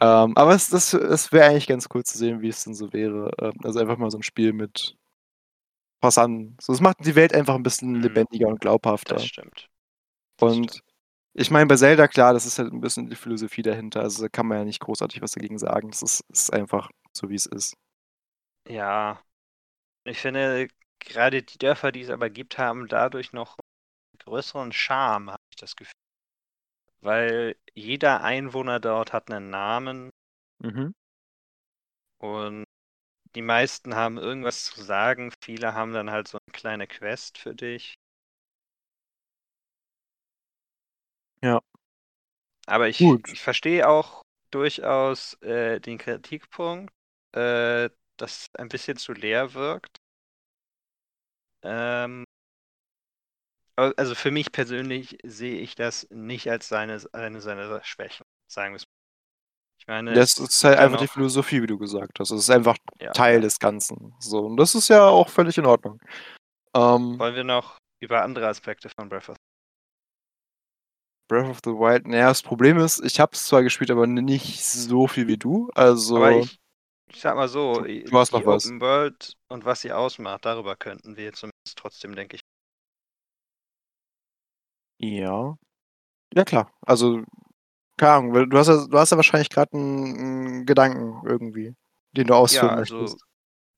Ähm, aber es, das, es wäre eigentlich ganz cool zu sehen, wie es denn so wäre. Ähm, also einfach mal so ein Spiel mit Passanten. So, es macht die Welt einfach ein bisschen Mhm. lebendiger und glaubhafter. das stimmt. Das Und stimmt. Ich meine, bei Zelda, klar, das ist halt ein bisschen die Philosophie dahinter. Also da kann man ja nicht großartig was dagegen sagen. Das ist, ist einfach so, wie es ist. Ja. Ich finde, gerade die Dörfer, die es aber gibt, haben dadurch noch einen größeren Charme, habe ich das Gefühl. Weil jeder Einwohner dort hat einen Namen Mhm. und die meisten haben irgendwas zu sagen. Viele haben dann halt so eine kleine Quest für dich. Ja. Aber ich, ich verstehe auch durchaus äh, den Kritikpunkt, äh, dass es ein bisschen zu leer wirkt. Ähm, al- also für mich persönlich sehe ich das nicht als seine, eine seiner Schwächen, sagen wir es mal. Ich meine, Das ist halt einfach die Philosophie, wie du gesagt hast. Es ist einfach ja, Teil des Ganzen. So, und das ist ja auch völlig in Ordnung. Ähm, Wollen wir noch über andere Aspekte von Breath of Breath of the Wild, naja, das Problem ist, ich habe es zwar gespielt, aber nicht so viel wie du. Also, Aber ich, ich sag mal so, Du- du hast die noch was. Open World und was sie ausmacht, darüber könnten wir zumindest trotzdem, denke ich. ja. Ja, klar. Also, keine Ahnung, du hast ja, du hast ja wahrscheinlich gerade einen, einen Gedanken irgendwie, den du ausführen Ja, also möchtest.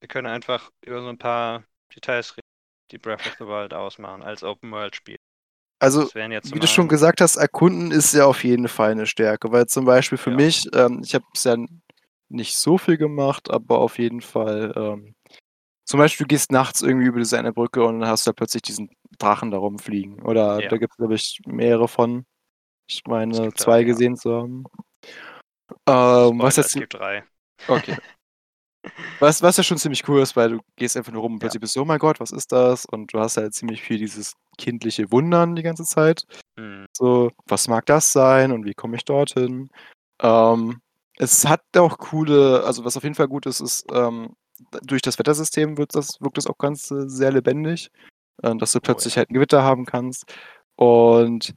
wir können einfach über so ein paar Details reden, die Breath of the Wild ausmachen als Open World Spiel. Also, wie du schon gesagt hast, erkunden ist ja auf jeden Fall eine Stärke, weil zum Beispiel für Ja. mich, ähm, ich habe es ja nicht so viel gemacht, aber auf jeden Fall, ähm, zum Beispiel, du gehst nachts irgendwie über diese eine Brücke und dann hast du halt plötzlich diesen Drachen da rumfliegen. Oder Ja. da gibt es, glaube ich, mehrere von. Ich meine, zwei ja. gesehen zu haben. Ähm, was Spoiler, jetzt es gibt drei. Okay. Was, was ja schon ziemlich cool ist, weil du gehst einfach nur rum und Ja. plötzlich bist du, oh mein Gott, was ist das? Und du hast halt ziemlich viel dieses kindliche Wundern die ganze Zeit. Hm. So, was mag das sein und wie komme ich dorthin? Ähm, es hat auch coole, also was auf jeden Fall gut ist, ist, ähm, durch das Wettersystem wird das, wirkt das auch ganz äh, sehr lebendig, äh, dass du plötzlich ja. halt ein Gewitter haben kannst. Und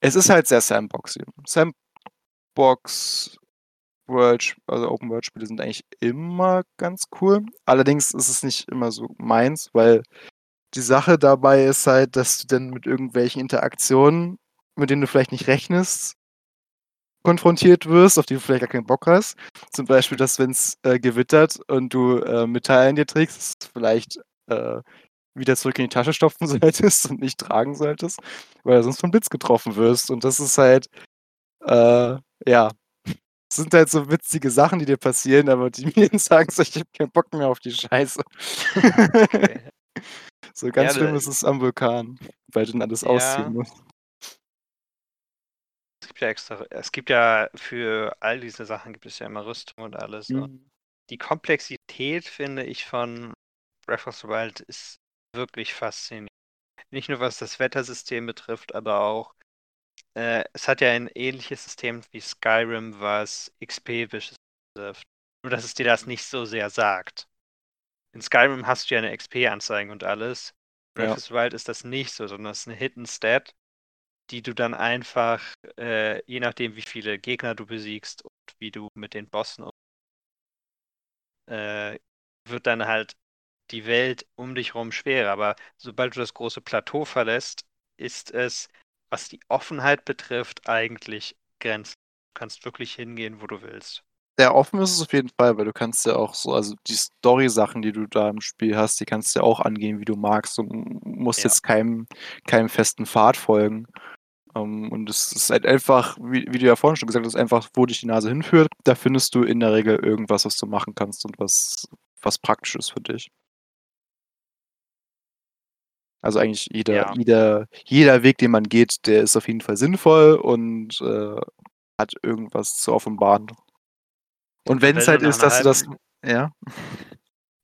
es ist halt sehr Sandboxy. Sandbox World, also Open World Spiele sind eigentlich immer ganz cool. Allerdings ist es nicht immer so meins, weil die Sache dabei ist halt, dass du dann mit irgendwelchen Interaktionen, mit denen du vielleicht nicht rechnest, konfrontiert wirst, auf die du vielleicht gar keinen Bock hast. Zum Beispiel, dass wenn es äh, gewittert und du äh, Metall in dir trägst, vielleicht äh, wieder zurück in die Tasche stopfen solltest und nicht tragen solltest, weil du sonst vom Blitz getroffen wirst. Und das ist halt, äh, ja, sind halt so witzige Sachen, die dir passieren, aber die mir sagen so, ich habe keinen Bock mehr auf die Scheiße. Okay. so ganz Ja, schlimm ist es am Vulkan, weil du dann alles Ja. ausziehen musst. Es gibt ja extra, es gibt ja für all diese Sachen gibt es ja immer Rüstung und alles. Und Mhm. die Komplexität, finde ich, von Breath of the Wild ist wirklich faszinierend. Nicht nur was das Wettersystem betrifft, aber auch, äh, es hat ja ein ähnliches System wie Skyrim, was XP betrifft. Nur, dass es dir das nicht so sehr sagt. In Skyrim hast du ja eine XP-Anzeige und alles. Breath Ja. of the Wild ist das nicht so, sondern es ist eine Hidden Stat, die du dann einfach, äh, je nachdem, wie viele Gegner du besiegst und wie du mit den Bossen um, äh, wird dann halt die Welt um dich herum schwerer. Aber sobald du das große Plateau verlässt, ist es, was die Offenheit betrifft, eigentlich grenzt. Du kannst wirklich hingehen, wo du willst. Sehr offen ist es auf jeden Fall, weil du kannst ja auch so, also die Story-Sachen, die du da im Spiel hast, die kannst du ja auch angehen, wie du magst. Du musst Ja. jetzt keinem, keinem festen Pfad folgen. Ähm, und es ist halt einfach, wie, wie du ja vorhin schon gesagt hast, einfach, wo dich die Nase hinführt, da findest du in der Regel irgendwas, was du machen kannst und was, was praktisch ist für dich. Also eigentlich jeder, Ja. jeder, jeder Weg, den man geht, der ist auf jeden Fall sinnvoll und äh, hat irgendwas zu offenbaren. Und wenn es halt ist, dass du das. Ja.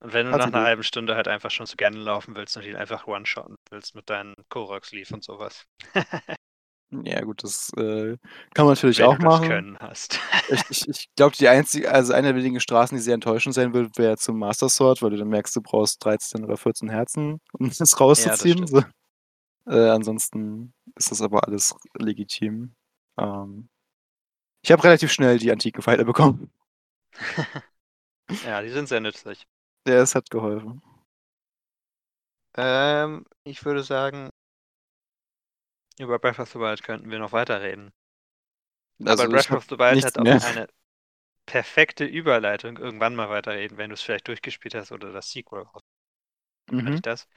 Und wenn du Also nach einer gut. halben Stunde halt einfach schon zu gerne laufen willst und ihn einfach one-shotten willst mit deinen Korok-Sleeve und sowas. Ja, gut, das äh, kann man natürlich wenn auch du das machen. Können hast. Ich, ich, ich glaube, die einzige, also eine der wenigen Straßen, die sehr enttäuschend sein wird, wäre zum Master Sword, weil du dann merkst, du brauchst 13 oder 14 Herzen, um das rauszuziehen. stimmt. so. äh, ansonsten ist das aber alles legitim. Ähm, ich habe relativ schnell die antiken Pfeile bekommen. ja, die sind sehr nützlich. Der es hat geholfen. Ähm, ich würde sagen, über Breath of the Wild könnten wir noch weiterreden. Also Aber Breath hab of the Wild hat auch mehr. eine perfekte Überleitung. Irgendwann mal weiterreden, wenn du es vielleicht durchgespielt hast oder das Sequel. Mhm. Das.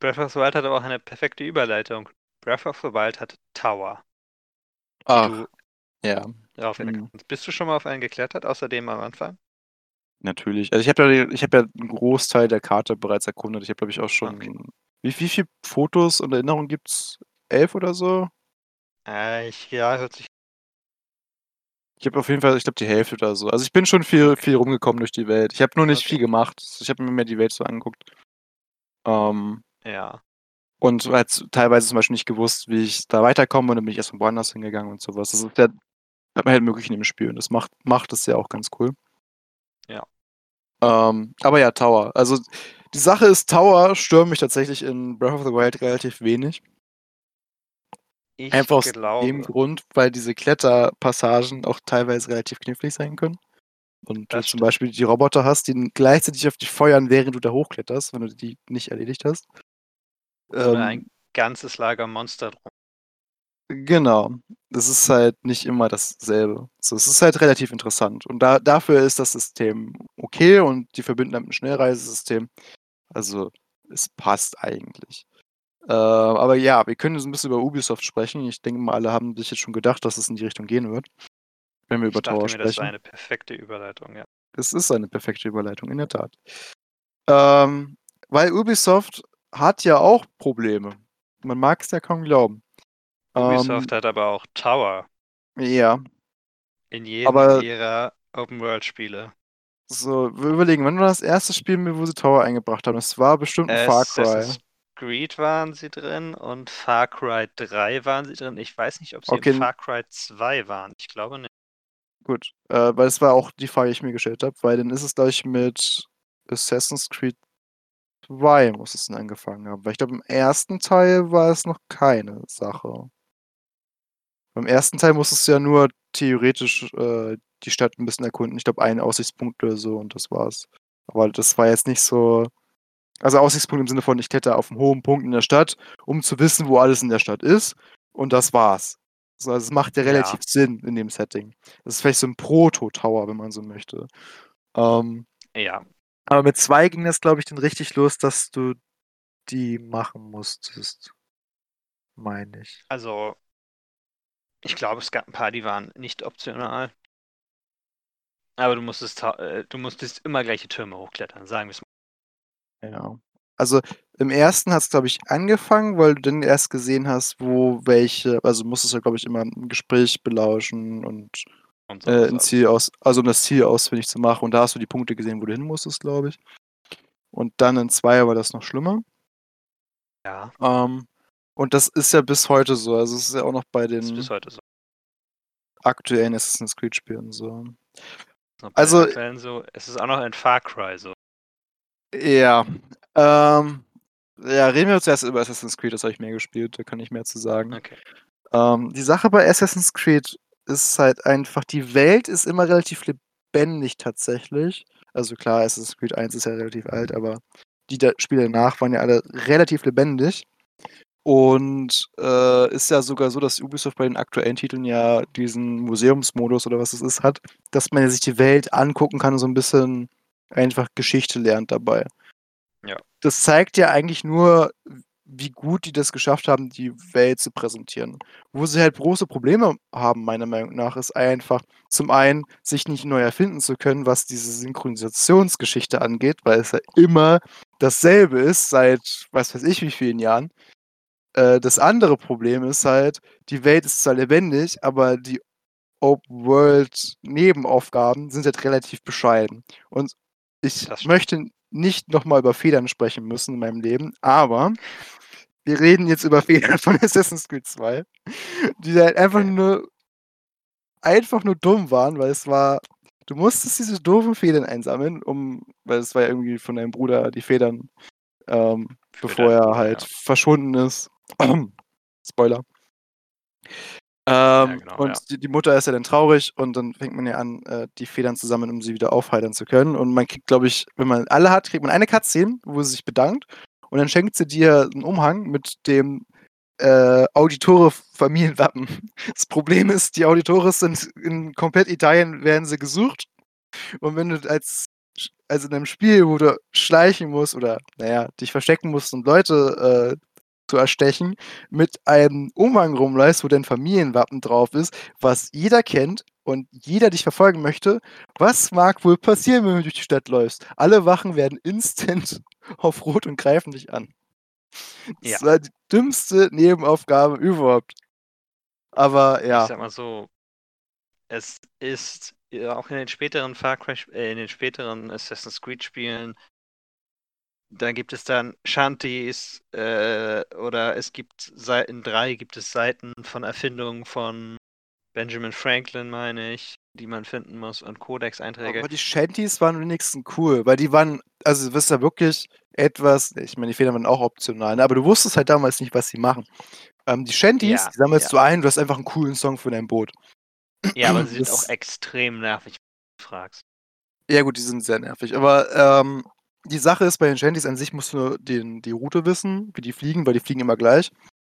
Breath of the Wild hat aber auch eine perfekte Überleitung. Breath of the Wild hat Tower, Ach, du ja, Mhm. kannst. Bist du schon mal auf einen geklettert, außerdem am Anfang? natürlich. Also ich habe ja, ich habe ja einen Großteil der Karte bereits erkundet. Ich habe, glaube ich, auch schon. Okay. Wie, wie viele Fotos und Erinnerungen gibt's? Elf oder so? Äh, ich, ja, hört sich. Ich habe auf jeden Fall, ich glaube, die Hälfte oder so. Also ich bin schon viel, viel rumgekommen durch die Welt. Ich habe nur nicht Okay. viel gemacht. Ich habe mir mehr die Welt so angeguckt. Ähm, Ja. und halt teilweise zum Beispiel nicht gewusst, wie ich da weiterkomme und dann bin ich erst von woanders hingegangen und sowas. Das ist ja, hat man halt möglich in dem Spiel und das macht, macht es ja auch ganz cool. Ja. Ähm, aber ja, Tower. Also die Sache ist, Tower stören mich tatsächlich in Breath of the Wild relativ wenig. Ich Einfach aus glaube. dem Grund, weil diese Kletterpassagen auch teilweise relativ knifflig sein können. Und du Das zum stimmt. Beispiel die Roboter hast, die gleichzeitig auf dich feuern, während du da hochkletterst, wenn du die nicht erledigt hast. Ähm, ein ganzes Lager Monster drum. genau. Das ist halt nicht immer dasselbe. So, es ist halt relativ interessant. Und da, dafür ist das System okay und die verbinden damit ein Schnellreisesystem. Also, es passt eigentlich. Äh, aber ja, wir können jetzt ein bisschen über Ubisoft sprechen. Ich denke mal, alle haben sich jetzt schon gedacht, dass es in die Richtung gehen wird. Wenn wir Ich über Tower mir, das war sprechen. eine perfekte Überleitung, ja. Es ist eine perfekte Überleitung, in der Tat. Ähm, weil Ubisoft hat ja auch Probleme. Man mag es ja kaum glauben. Ubisoft hat aber auch Tower Ähm, ja, in jedem aber- ihrer Open-World-Spiele. so, wir überlegen, wann war das erste Spiel, wo sie Tower eingebracht haben? Das war bestimmt ein Far Cry. Creed waren sie drin und Far Cry 3 waren sie drin. Ich weiß nicht, ob sie Okay. in Far Cry 2 waren. Ich glaube nicht. Gut, äh, weil das war auch die Frage, die ich mir gestellt habe, weil dann ist es gleich mit Assassin's Creed 2 muss es dann angefangen haben. Weil ich glaube, im ersten Teil war es noch keine Sache. Beim ersten Teil musstest du ja nur theoretisch äh, die Stadt ein bisschen erkunden. Ich glaube, einen Aussichtspunkt oder so und das war's. Aber das war jetzt nicht so. Also Aussichtspunkt im Sinne von, ich kletter auf einem hohen Punkt in der Stadt, um zu wissen, wo alles in der Stadt ist. Und das war's. So, also es macht ja Ja. relativ Sinn in dem Setting. Das ist vielleicht so ein Proto-Tower, wenn man so möchte. Ähm, Ja, aber mit zwei ging das, glaube ich, dann richtig los, dass du die machen musstest. Meine ich. also ich glaube, es gab ein paar, die waren nicht optional. Aber du musstest, äh, du musstest immer gleiche Türme hochklettern, sagen wir es mal. Ja. Also im ersten hat es, glaube ich, angefangen, weil du dann erst gesehen hast, wo welche, also musstest du, glaube ich, immer ein Gespräch belauschen und Und so äh, ein Ziel aus, also um das Ziel ausfindig zu machen. Und da hast du die Punkte gesehen, wo du hin musstest, glaube ich. Und dann in zwei war das noch schlimmer. Ja, Ähm, und das ist ja bis heute so. Also es ist ja auch noch bei den so. aktuellen Assassin's Creed Spielen so. Also- so. Es ist auch noch in Far Cry so. Ja. Ähm, ja, reden wir zuerst über Assassin's Creed, das habe ich mehr gespielt, da kann ich mehr zu sagen. Okay. Ähm, die Sache bei Assassin's Creed ist halt einfach, die Welt ist immer relativ lebendig tatsächlich. Also klar, Assassin's Creed 1 ist ja relativ alt, aber die da Spiele danach waren ja alle relativ lebendig. Und äh, ist ja sogar so, dass Ubisoft bei den aktuellen Titeln ja diesen Museumsmodus oder was es ist hat, dass man ja sich die Welt angucken kann und so ein bisschen einfach Geschichte lernt dabei. Ja. Das zeigt ja eigentlich nur, wie gut die das geschafft haben, die Welt zu präsentieren. Wo sie halt große Probleme haben, meiner Meinung nach, ist einfach zum einen, sich nicht neu erfinden zu können, was diese Synchronisationsgeschichte angeht, weil es ja immer dasselbe ist seit was weiß ich wie vielen Jahren. Äh, das andere Problem ist halt, die Welt ist zwar lebendig, aber die Open-World-Nebenaufgaben sind halt relativ bescheiden. Und ich möchte nicht nochmal über Federn sprechen müssen in meinem Leben, aber wir reden jetzt über Federn von Assassin's Creed 2, die halt einfach nur einfach nur dumm waren, weil es war, du musstest diese doofen Federn einsammeln, um, weil es war ja irgendwie von deinem Bruder die Federn, ähm, Für bevor er halt ja. verschwunden ist. Spoiler. Ähm, genau, und ja. die, die Mutter ist ja dann traurig und dann fängt man ja an, äh, die Federn zu sammeln, um sie wieder aufheitern zu können. Und man kriegt, glaube ich, wenn man alle hat, kriegt man eine Cutscene, wo sie sich bedankt. Und dann schenkt sie dir einen Umhang mit dem äh, Auditore-Familienwappen. Das Problem ist, die Auditores sind in komplett Italien, werden sie gesucht. Und wenn du als also in einem Spiel, wo du schleichen musst oder, naja, dich verstecken musst und Leute äh, zu erstechen, mit einem Umhang rumläufst, wo dein Familienwappen drauf ist, was jeder kennt und jeder dich verfolgen möchte, was mag wohl passieren, wenn du durch die Stadt läufst? Alle Wachen werden instant auf Rot und greifen dich an. Das Ja. war die dümmste Nebenaufgabe überhaupt. Aber Ich ja, sag mal so, es ist auch in den späteren Far Cry, äh, in den späteren Assassin's Creed Spielen, da gibt es dann Shanties äh, oder es gibt Seiten 3 gibt es Seiten von Erfindungen von Benjamin Franklin, meine ich, die man finden muss und Codex-Einträge. aber die Shanties waren wenigstens cool, weil die waren, also du wirst ja wirklich etwas, ich meine, die Federn waren auch optional, ne, aber du wusstest halt damals nicht, was sie machen. Ähm, die Shanties, Ja, die sammelst ja. du ein, du hast einfach einen coolen Song für dein Boot. Ja, aber sie sind Das- auch extrem nervig, wenn du fragst. Ja, gut, die sind sehr nervig. Aber ähm, die Sache ist, bei den Shanties an sich musst du nur den, die Route wissen, wie die fliegen, weil die fliegen immer gleich.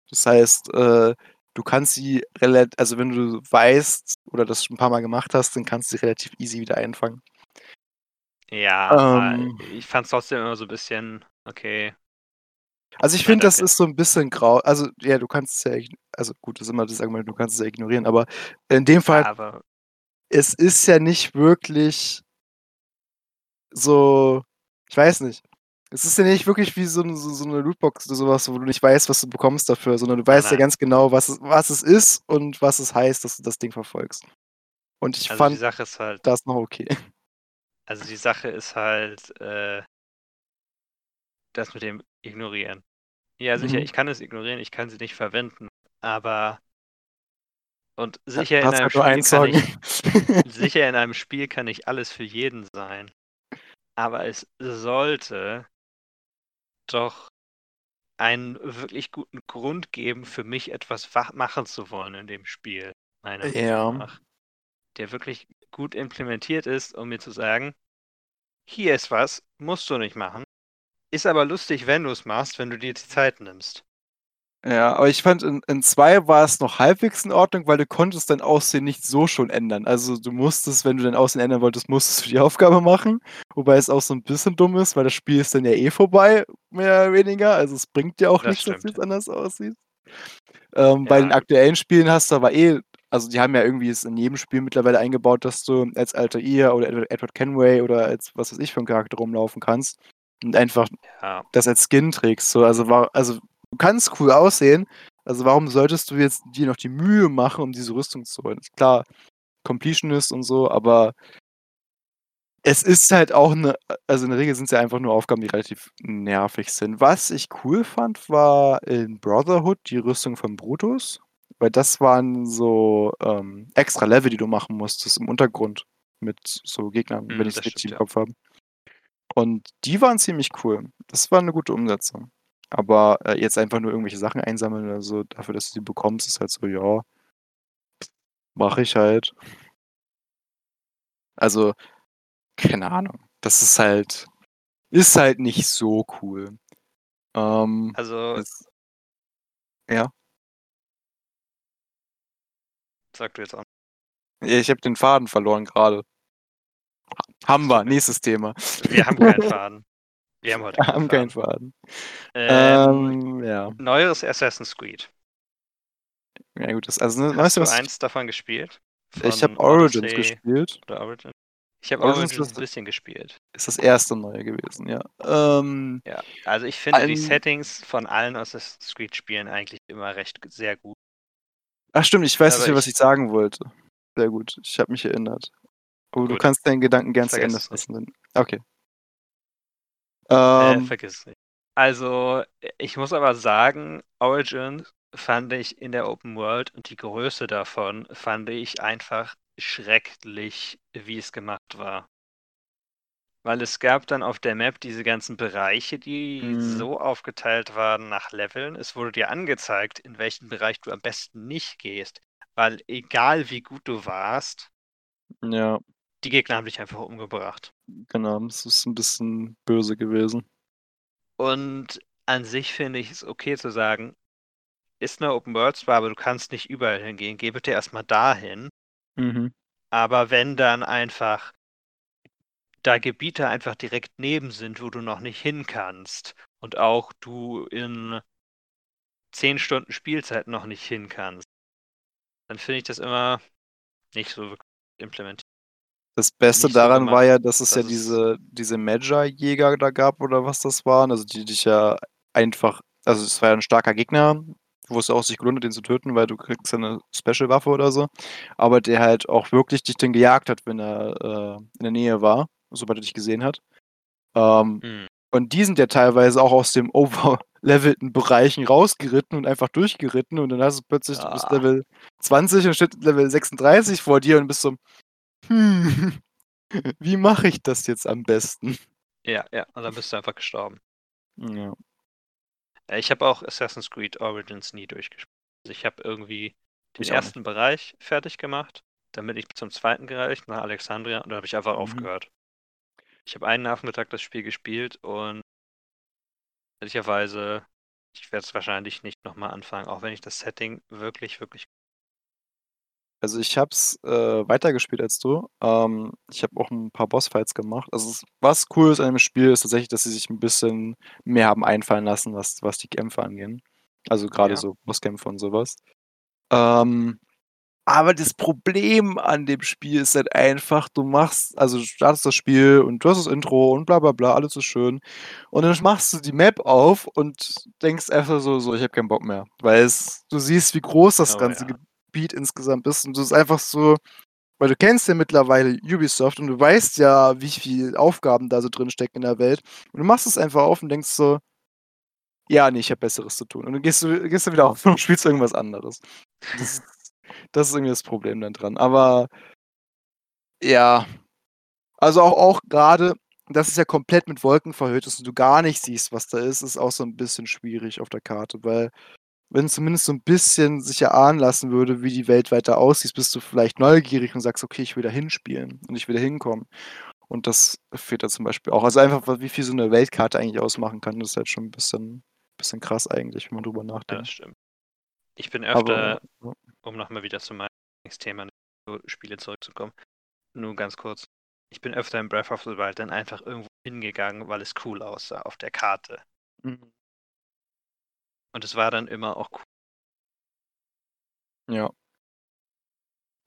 Das heißt, äh, du kannst sie relativ, also wenn du weißt oder das schon ein paar Mal gemacht hast, dann kannst du sie relativ easy wieder einfangen. Ja, Ähm. ich fand es trotzdem immer so ein bisschen, okay, Also ich finde, das ist so ein bisschen grau. Also, ja, du kannst es ja, also gut, das ist immer das Argument, du kannst es ja ignorieren, aber in dem Fall, aber es ist ja nicht wirklich so, ich weiß nicht. Es ist ja nicht wirklich wie so, eine- so, so eine Lootbox oder sowas, wo du nicht weißt, was du bekommst dafür, sondern du weißt ja nein. ganz genau, was es, was es ist und was es heißt, dass du das Ding verfolgst. Und ich also fand halt, das noch okay. also die Sache ist halt, äh, das mit dem Ignorieren. Ja, sicher, Mhm. ich kann es ignorieren, ich kann sie nicht verwenden, aber und sicher in einem halt Spiel kann ich, sicher in einem Spiel kann nicht alles für jeden sein, aber es sollte doch einen wirklich guten Grund geben, für mich etwas wa- machen zu wollen in dem Spiel, meiner Ja. Meinung nach. Der wirklich gut implementiert ist, um mir zu sagen, hier ist was, musst du nicht machen. Ist aber lustig, wenn du es machst, wenn du dir die Zeit nimmst. Ja, aber ich fand, in, in zwei war es noch halbwegs in Ordnung, weil du konntest dein Aussehen nicht so schon ändern. Also du musstest, wenn du dein Aussehen ändern wolltest, musstest du die Aufgabe machen. Wobei es auch so ein bisschen dumm ist, weil das Spiel ist dann ja eh vorbei, mehr oder weniger. Also es bringt dir auch Das nichts, dass du stimmt. jetzt anders aussiehst. Ähm, Bei Ja, den gut. aktuellen Spielen hast du aber eh, also die haben ja irgendwie es in jedem Spiel mittlerweile eingebaut, dass du als alter Ihr oder Edward, Edward Kenway oder als was weiß ich für einen Charakter rumlaufen kannst und einfach Ja, das als Skin trägst. So, also, war, also du kannst cool aussehen. Also warum solltest du jetzt dir noch die Mühe machen, um diese Rüstung zu holen? Ist klar, Completionist und so, aber es ist halt auch eine, also in der Regel sind es ja einfach nur Aufgaben, die relativ nervig sind. Was ich cool fand, war in Brotherhood die Rüstung von Brutus, weil das waren so ähm, extra Level, die du machen musstest im Untergrund mit so Gegnern, Hm, wenn ich es das richtig im. Kopf habe. Und die waren ziemlich cool. Das war eine gute Umsetzung. Aber äh, jetzt einfach nur irgendwelche Sachen einsammeln oder so, dafür, dass du sie bekommst, ist halt so, ja, mache ich halt. Also, keine Ahnung. Das ist halt, ist halt nicht so cool. Ähm, also es, Ja. Sag du jetzt. Ja, Ich habe den Faden verloren gerade. Haben wir, nächstes Thema. Wir haben keinen Faden. Wir haben heute keinen haben keinen Faden. Ähm, Ähm, ja. neueres Assassin's Creed. Ja gut, das, also ne, Hast weißt du du was? eins davon gespielt? Ich habe Origins Odyssey gespielt. Oder Origin? Ich habe Origins Origins ein bisschen gespielt. Ist das erste neue gewesen, ja. Ähm, Ja, also ich finde die Ein- Settings von allen Assassin's Creed Spielen eigentlich immer recht sehr gut. ach stimmt, ich weiß Aber nicht mehr, was ich- sagen wollte. Sehr gut, ich habe mich erinnert. Aber du Gut. kannst deinen Gedanken gern zu Ende fassen. denn- Äh, Ähm, vergiss es nicht. Also, ich muss aber sagen, Origins fand ich in der Open World und die Größe davon fand ich einfach schrecklich, wie es gemacht war. Weil es gab dann auf der Map diese ganzen Bereiche, die Mhm. so aufgeteilt waren nach Leveln. Es wurde dir angezeigt, in welchen Bereich du am besten nicht gehst. Weil egal wie gut du warst, ja, die Gegner haben dich einfach umgebracht. genau, das ist ein bisschen böse gewesen. Und an sich finde ich es okay zu sagen, ist eine Open World zwar, aber du kannst nicht überall hingehen. Geh bitte erstmal dahin. Mhm. Aber wenn dann einfach da Gebiete einfach direkt neben sind, wo du noch nicht hin kannst und auch du in 10 Stunden Spielzeit noch nicht hin kannst, dann finde ich das immer nicht so wirklich implementiert. Das Beste so daran war gemacht, ja, dass es dass ja es- diese, diese Magi-Jäger da gab oder was das waren, also die dich ja einfach, also es war ja ein starker Gegner, wo es auch sich gelohnt hat, den zu töten, weil du kriegst ja eine Special-Waffe oder so, aber der halt auch wirklich dich dann gejagt hat, wenn er äh, in der Nähe war, sobald er dich gesehen hat. Ähm, Hm. und die sind ja teilweise auch aus dem overlevelten Bereichen rausgeritten und einfach durchgeritten und dann hast du plötzlich, du bist Ah. Level 20 und steht Level 36 vor dir und bist so, hm, wie mache ich das jetzt am besten? Ja, ja, und dann bist du einfach gestorben. Ja. Äh, Ich habe auch Assassin's Creed Origins nie durchgespielt. Also ich habe irgendwie den Ich ersten Bereich fertig gemacht, dann bin ich zum zweiten gereicht nach Alexandria und dann habe ich einfach Mhm. aufgehört. Ich habe einen Nachmittag das Spiel gespielt und ehrlicherweise, ich werde es wahrscheinlich nicht nochmal anfangen, auch wenn ich das Setting wirklich, wirklich. Also ich hab's äh, weitergespielt als du. Ähm, ich habe auch ein paar Bossfights gemacht. Also es, was cool ist an dem Spiel, ist tatsächlich, dass sie sich ein bisschen mehr haben einfallen lassen, was, was die Kämpfe angehen. Also gerade Ja. so Bosskämpfe und sowas. Ähm, aber das Problem an dem Spiel ist halt einfach, du machst, also du startest das Spiel und du hast das Intro und bla bla bla, alles so schön. Und dann machst du die Map auf und denkst einfach so, so ich habe keinen Bock mehr. Weil es, du siehst, wie groß das Oh ganze ja. Gebiet insgesamt ist und du ist einfach so, weil du kennst ja mittlerweile Ubisoft und du weißt ja, wie viel Aufgaben da so drin stecken in der Welt. Und du machst es einfach auf und denkst so, ja, nee, ich habe Besseres zu tun. Und dann gehst du, gehst du wieder auf und spielst irgendwas anderes. Das, ist- das ist irgendwie das Problem dann dran. Aber ja, also auch, auch gerade, dass es ja komplett mit Wolken verhüllt ist und du gar nicht siehst, was da ist, ist auch so ein bisschen schwierig auf der Karte, weil wenn es zumindest so ein bisschen sich erahnen lassen würde, wie die Welt weiter aussieht, bist du vielleicht neugierig und sagst, okay, ich will da hinspielen und ich will da hinkommen. Und das fehlt da zum Beispiel auch. Also einfach, wie viel so eine Weltkarte eigentlich ausmachen kann, das ist halt schon ein bisschen, bisschen krass eigentlich, wenn man drüber Ja, das nachdenkt. stimmt. Ich bin öfter, Aber um nochmal wieder zu meinem Thema Spiele zurückzukommen, nur ganz kurz. Ich bin öfter in Breath of the Wild dann einfach irgendwo hingegangen, weil es cool aussah auf der Karte. Mhm. Und es war dann immer auch cool. Ja.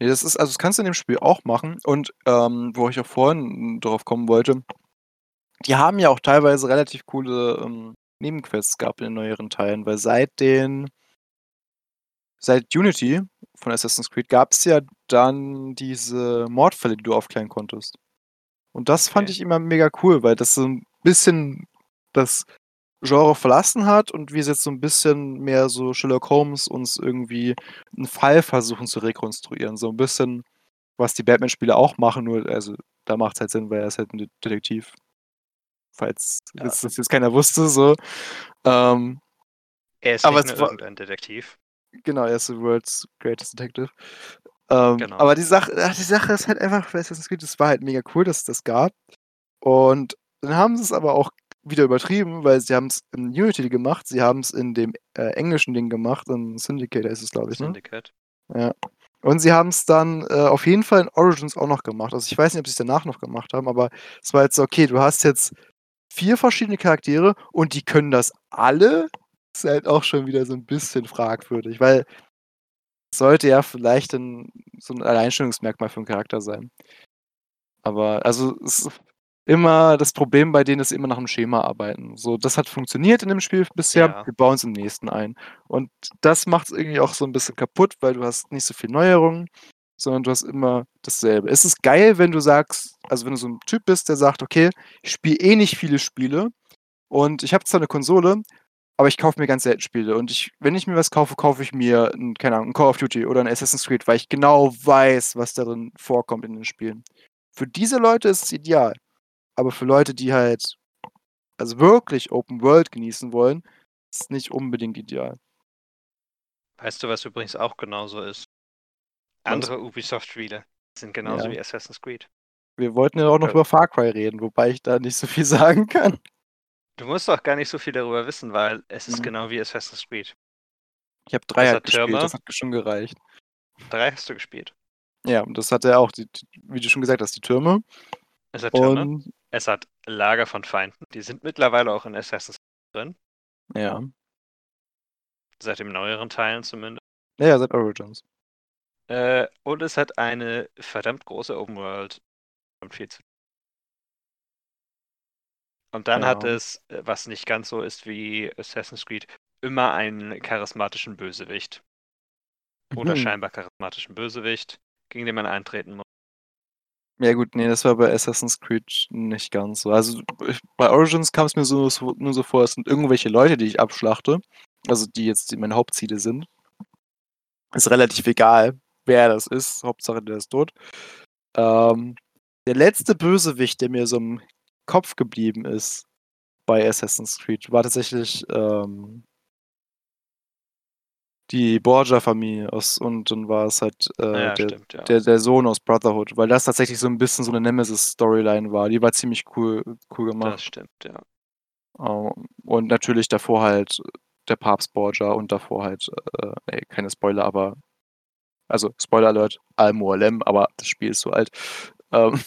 Nee, das ist, also das kannst du in dem Spiel auch machen. Und ähm, wo ich auch vorhin drauf kommen wollte, die haben ja auch teilweise relativ coole ähm, Nebenquests gehabt in den neueren Teilen, weil seit den seit Unity von Assassin's Creed gab es ja dann diese Mordfälle, die du aufklären konntest. Und das fand Okay. ich immer mega cool, weil das so ein bisschen das Genre verlassen hat und wir jetzt so ein bisschen mehr so Sherlock Holmes uns irgendwie einen Fall versuchen zu rekonstruieren. So ein bisschen, was die Batman-Spiele auch machen, nur, also da macht es halt Sinn, weil er ist halt ein De- Detektiv. Falls Ja. jetzt, das jetzt keiner wusste, so. Ähm, Er ist Aber nicht es nur irgendein Detektiv. genau, er ist the world's greatest detective. Ähm, Genau. Aber die Sache, ach, die Sache ist halt einfach, bei Assassin's Creed, es war halt mega cool, dass es das gab. Und dann haben sie es aber auch wieder übertrieben, weil sie haben es in Unity gemacht, sie haben es in dem äh, englischen Ding gemacht, in Syndicate ist es, glaube ich, ne? Syndicate. Ja. Und sie haben es dann äh, auf jeden Fall in Origins auch noch gemacht. Also ich weiß nicht, ob sie es danach noch gemacht haben, aber es war jetzt so, okay, du hast jetzt vier verschiedene Charaktere und die können das alle. Ist halt auch schon wieder so ein bisschen fragwürdig, weil es sollte ja vielleicht ein, so ein Alleinstellungsmerkmal für einen Charakter sein. Aber also es ist immer das Problem bei denen ist immer nach einem Schema arbeiten. So, das hat funktioniert in dem Spiel bisher, Ja. wir bauen es im nächsten ein. Und das macht es irgendwie auch so ein bisschen kaputt, weil du hast nicht so viel Neuerungen, sondern du hast immer dasselbe. Es ist geil, wenn du sagst, also wenn du so ein Typ bist, der sagt, okay, ich spiele eh nicht viele Spiele und ich habe zwar eine Konsole, aber ich kaufe mir ganz selten Spiele. Und ich, wenn ich mir was kaufe, kaufe ich mir, ein, keine Ahnung, ein Call of Duty oder ein Assassin's Creed, weil ich genau weiß, was darin vorkommt in den Spielen. Für diese Leute ist es ideal. Aber für Leute, die halt also wirklich Open World genießen wollen, ist es nicht unbedingt ideal. Weißt du, was übrigens auch genauso ist? Andere Ubisoft-Spiele sind genauso Ja. wie Assassin's Creed. Wir wollten ja auch noch Ja. über Far Cry reden, wobei ich da nicht so viel sagen kann. Du musst doch gar nicht so viel darüber wissen, weil es ist Mhm. genau wie Assassin's Creed. Ich habe drei halt hat gespielt, Türme. das hat schon gereicht. Drei hast du gespielt. Ja, und das hat er auch, die, wie du schon gesagt hast, die Türme. Es hat Türme, Und es hat Lager von Feinden. Die sind mittlerweile auch in Assassin's Creed drin. ja. Seit dem neueren Teilen zumindest. Ja, seit Origins. Äh, und es hat eine verdammt große Open World. Und viel zu. Und dann hat Ja. es, äh, was nicht ganz so ist wie Assassin's Creed, immer einen charismatischen Bösewicht. Oder Mhm. scheinbar charismatischen Bösewicht, gegen den man eintreten muss. Ja gut, nee, das war bei Assassin's Creed nicht ganz so. Also ich, bei Origins kam es mir so, so, nur so vor, es sind irgendwelche Leute, die ich abschlachte. Also die jetzt meine Hauptziele sind. Ist relativ egal, wer das ist. Hauptsache, der ist tot. Ähm, der letzte Bösewicht, der mir so im Kopf geblieben ist bei Assassin's Creed, war tatsächlich ähm, die Borgia-Familie aus und dann war es halt äh, ja, der, stimmt, ja. der, der Sohn aus Brotherhood, weil das tatsächlich so ein bisschen so eine Nemesis-Storyline war. Die war ziemlich cool, cool das gemacht. stimmt, ja. Ähm, Und natürlich davor halt der Papst Borgia und davor halt, äh, ey, keine Spoiler, aber also Spoiler Alert, Al-Mualem, aber das Spiel ist so alt. Ähm,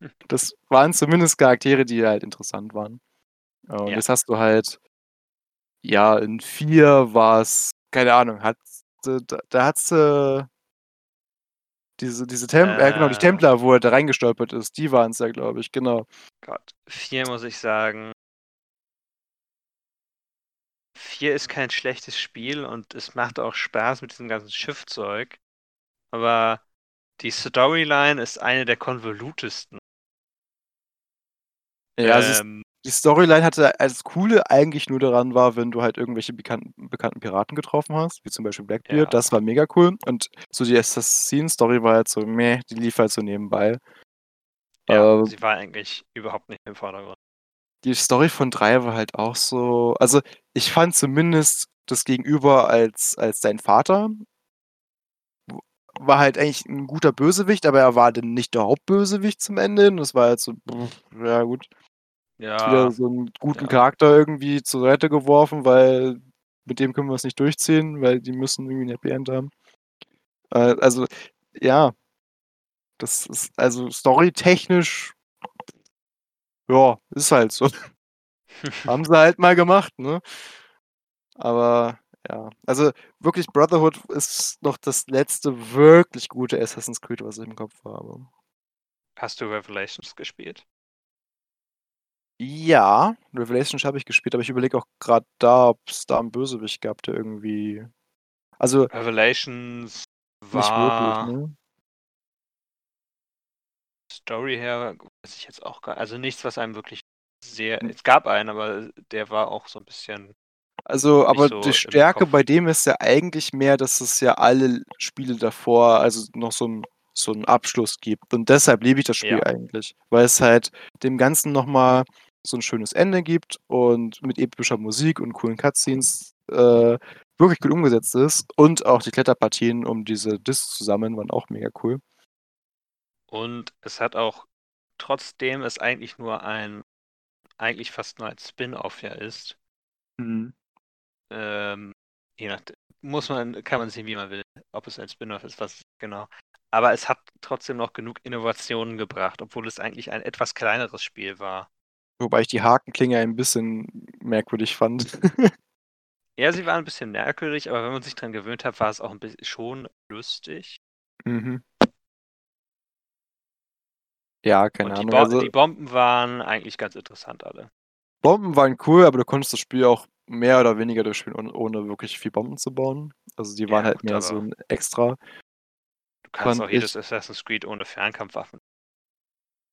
das waren zumindest Charaktere, die halt interessant waren. Äh, Und Ja. jetzt hast du halt, ja, in vier war es, keine Ahnung, hat, da, da hat's äh, diese, diese Tem äh, genau, die Äh. Templer, wo er da reingestolpert ist, die waren es ja, glaube ich, genau. Gott. Vier muss ich sagen. Vier ist kein schlechtes Spiel und es macht auch Spaß mit diesem ganzen Schiffzeug. Aber die Storyline ist eine der konvolutesten. Ja, ähm, die Storyline hatte als Coole eigentlich nur daran war, wenn du halt irgendwelche bekannten, bekannten Piraten getroffen hast, wie zum Beispiel Blackbeard, Ja. das war mega cool. Und so die Assassin-Story war halt so, meh, die lief halt so nebenbei. ja, äh, sie war eigentlich überhaupt nicht im Vordergrund. Die Story von 3 war halt auch so, also ich fand zumindest das Gegenüber als, als dein Vater war halt eigentlich ein guter Bösewicht, aber er war dann nicht der Hauptbösewicht zum Ende. hin. Das war halt so, pff, ja gut, wieder Ja, so einen guten ja. Charakter irgendwie zur Seite geworfen, weil mit dem können wir es nicht durchziehen, weil die müssen irgendwie ein Happy End haben. Äh, also, ja. Das ist also storytechnisch, ja, ist halt so. Haben sie halt mal gemacht, ne? Aber ja, also wirklich Brotherhood ist noch das letzte wirklich gute Assassin's Creed, was ich im Kopf habe. Hast du Revelations gespielt? Ja, Revelations habe ich gespielt, aber ich überlege auch gerade da, ob es da einen Bösewicht gab, der irgendwie. Also Revelations nicht war wirklich, ne? Story her, weiß ich jetzt auch gar Also nichts, was einem wirklich sehr. Es gab einen, aber der war auch so ein bisschen. Also, aber so die Stärke bei dem ist ja eigentlich mehr, dass es ja alle Spiele davor, also noch so ein so 'n Abschluss gibt. Und deshalb liebe ich das Spiel Ja. eigentlich, weil es halt dem Ganzen noch mal so ein schönes Ende gibt und mit epischer Musik und coolen Cutscenes, äh, wirklich gut umgesetzt ist. Und auch die Kletterpartien, um diese Discs zu sammeln, waren auch mega cool. Und es hat auch, trotzdem es eigentlich nur ein eigentlich fast nur ein Spin-off ja ist. Mhm. Ähm, je nach, muss man, kann man sehen, wie man will, ob es ein Spin-off ist, was genau. Aber es hat trotzdem noch genug Innovationen gebracht, obwohl es eigentlich ein etwas kleineres Spiel war. Wobei ich die Hakenklinge ein bisschen merkwürdig fand. Ja, sie war ein bisschen merkwürdig, aber wenn man sich dran gewöhnt hat, war es auch ein bisschen schon lustig. mhm. Ja, keine Und die, Ahnung. Bo Also, die Bomben waren eigentlich ganz interessant alle. Bomben waren cool, aber du konntest das Spiel auch mehr oder weniger durchspielen, ohne, wirklich viel Bomben zu bauen. Also die waren Ja, halt gut, mehr so ein Extra. Du kannst auch jedes ich- Assassin's Creed ohne Fernkampfwaffen.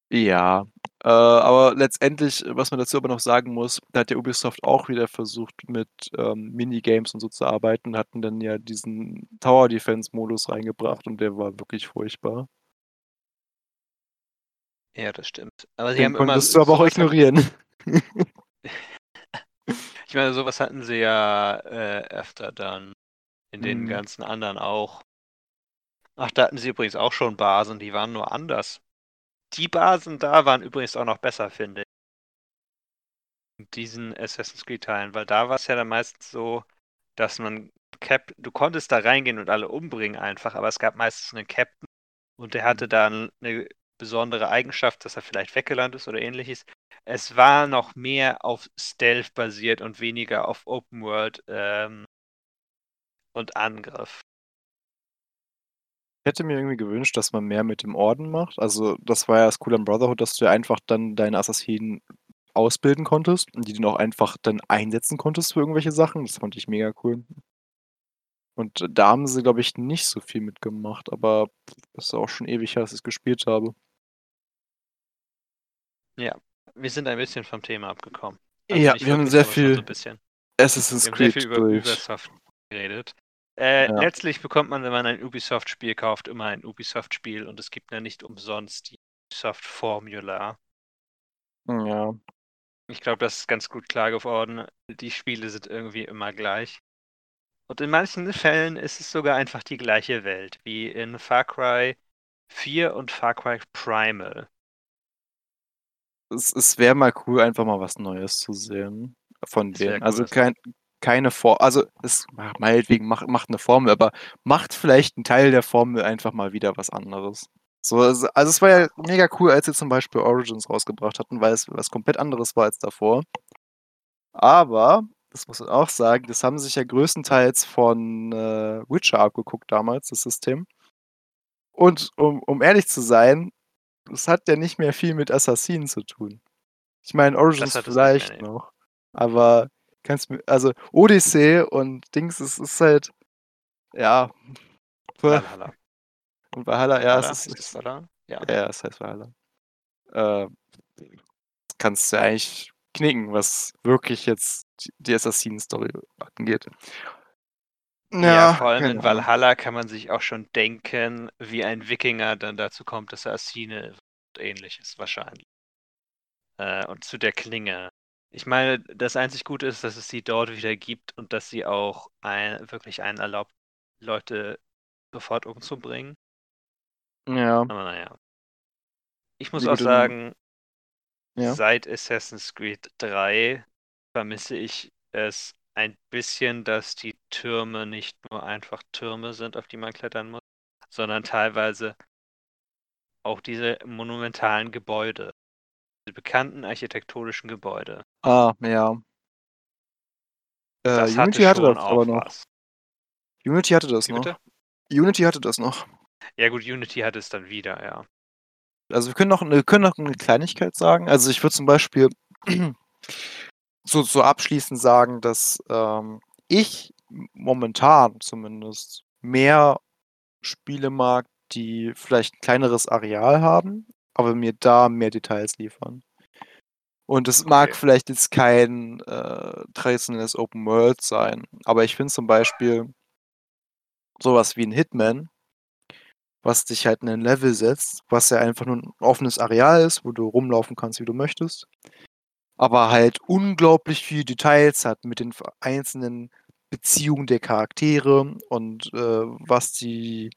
Ja, äh, aber letztendlich, was man dazu aber noch sagen muss, da hat der Ubisoft auch wieder versucht, mit ähm, Minigames und so zu arbeiten, hatten dann ja diesen Tower Defense Modus reingebracht und der war wirklich furchtbar. Ja, das stimmt. Aber sie Den haben immer. konntest du aber auch ignorieren. Ich meine, sowas hatten sie ja äh, öfter dann. In den Mhm. ganzen anderen auch. Ach, da hatten sie übrigens auch schon Basen, die waren nur anders. Die Basen da waren übrigens auch noch besser, finde ich. In diesen Assassin's Creed-Teilen, weil da war es ja dann meistens so, dass man Cap, du konntest da reingehen und alle umbringen einfach, aber es gab meistens einen Captain und der hatte dann eine besondere Eigenschaft, dass er vielleicht weggelandet ist oder ähnliches. Es war noch mehr auf Stealth basiert und weniger auf Open World ähm, und Angriff. Ich hätte mir irgendwie gewünscht, dass man mehr mit dem Orden macht. Also, das war ja das Coole am Brotherhood, dass du ja einfach dann deine Assassinen ausbilden konntest und die dann auch einfach dann einsetzen konntest für irgendwelche Sachen. Das fand ich mega cool. Und da haben sie, glaube ich, nicht so viel mitgemacht, aber das ist auch schon ewig her, dass ich es gespielt habe. Wir sind ein bisschen vom Thema abgekommen. Ja, nicht wir haben sehr viel So. Assassin's Wir haben sehr Creed viel über durch. Ubisoft geredet. Äh, Ja. Letztlich bekommt man, wenn man ein Ubisoft-Spiel kauft, immer ein Ubisoft-Spiel und es gibt ja nicht umsonst die Ubisoft-Formula. Ja. Ich glaube, das ist ganz gut klar geworden. Die Spiele sind irgendwie immer gleich. Und in manchen Fällen ist es sogar einfach die gleiche Welt, wie in Far Cry 4 und Far Cry Primal. Es, es wäre mal cool, einfach mal was Neues zu sehen von denen. cool, also kein, keine Formel, also es ach, meinetwegen macht, macht eine Formel, aber macht vielleicht einen Teil der Formel einfach mal wieder was anderes. So, also, also es war ja mega cool, als sie zum Beispiel Origins rausgebracht hatten, weil es was komplett anderes war als davor. Aber, das muss man auch sagen, das haben sich ja größtenteils von äh, Witcher abgeguckt damals, das System. Und um, um ehrlich zu sein, es hat ja nicht mehr viel mit Assassinen zu tun. Ich meine, Origins vielleicht noch. Aber kannst mir, also Odyssey und Dings, es ist halt, ja. Valhalla. Und Valhalla, ja, Valhalla? es ist, Heißt es Valhalla? Ja. ja, es heißt Valhalla. Äh, kannst du eigentlich knicken, was wirklich jetzt die- Assassinen-Story angeht. Ja, vor allem keine in. Valhalla kann man sich auch schon denken, wie ein Wikinger dann dazu kommt, dass er wird und ähnliches wahrscheinlich. Äh, und zu der Klinge. Ich meine, das einzig Gute ist, dass es sie dort wieder gibt und dass sie auch ein, wirklich einen erlaubt, Leute sofort umzubringen. Ja, Aber naja. Ich muss Wie auch sagen, Ja. seit Assassin's Creed 3 vermisse ich es ein bisschen, dass die Türme nicht nur einfach Türme sind, auf die man klettern muss, sondern teilweise auch diese monumentalen Gebäude, bekannten architektonischen Gebäude. ah, ja. Äh, Unity hatte hatte das aber noch. was. Unity hatte das Wie noch. bitte? Unity hatte das noch. Ja gut, Unity hat es dann wieder, ja. Also wir können noch, wir können noch eine Kleinigkeit sagen. Also ich würde zum Beispiel so, so abschließend sagen, dass ähm, ich momentan zumindest mehr Spiele mag, die vielleicht ein kleineres Areal haben, aber mir da mehr Details liefern. Und es mag Okay. vielleicht jetzt kein äh, traditionelles Open World sein, aber ich finde zum Beispiel sowas wie ein Hitman, was dich halt in ein Level setzt, was ja einfach nur ein offenes Areal ist, wo du rumlaufen kannst, wie du möchtest, aber halt unglaublich viele Details hat mit den einzelnen Beziehungen der Charaktere und äh, was die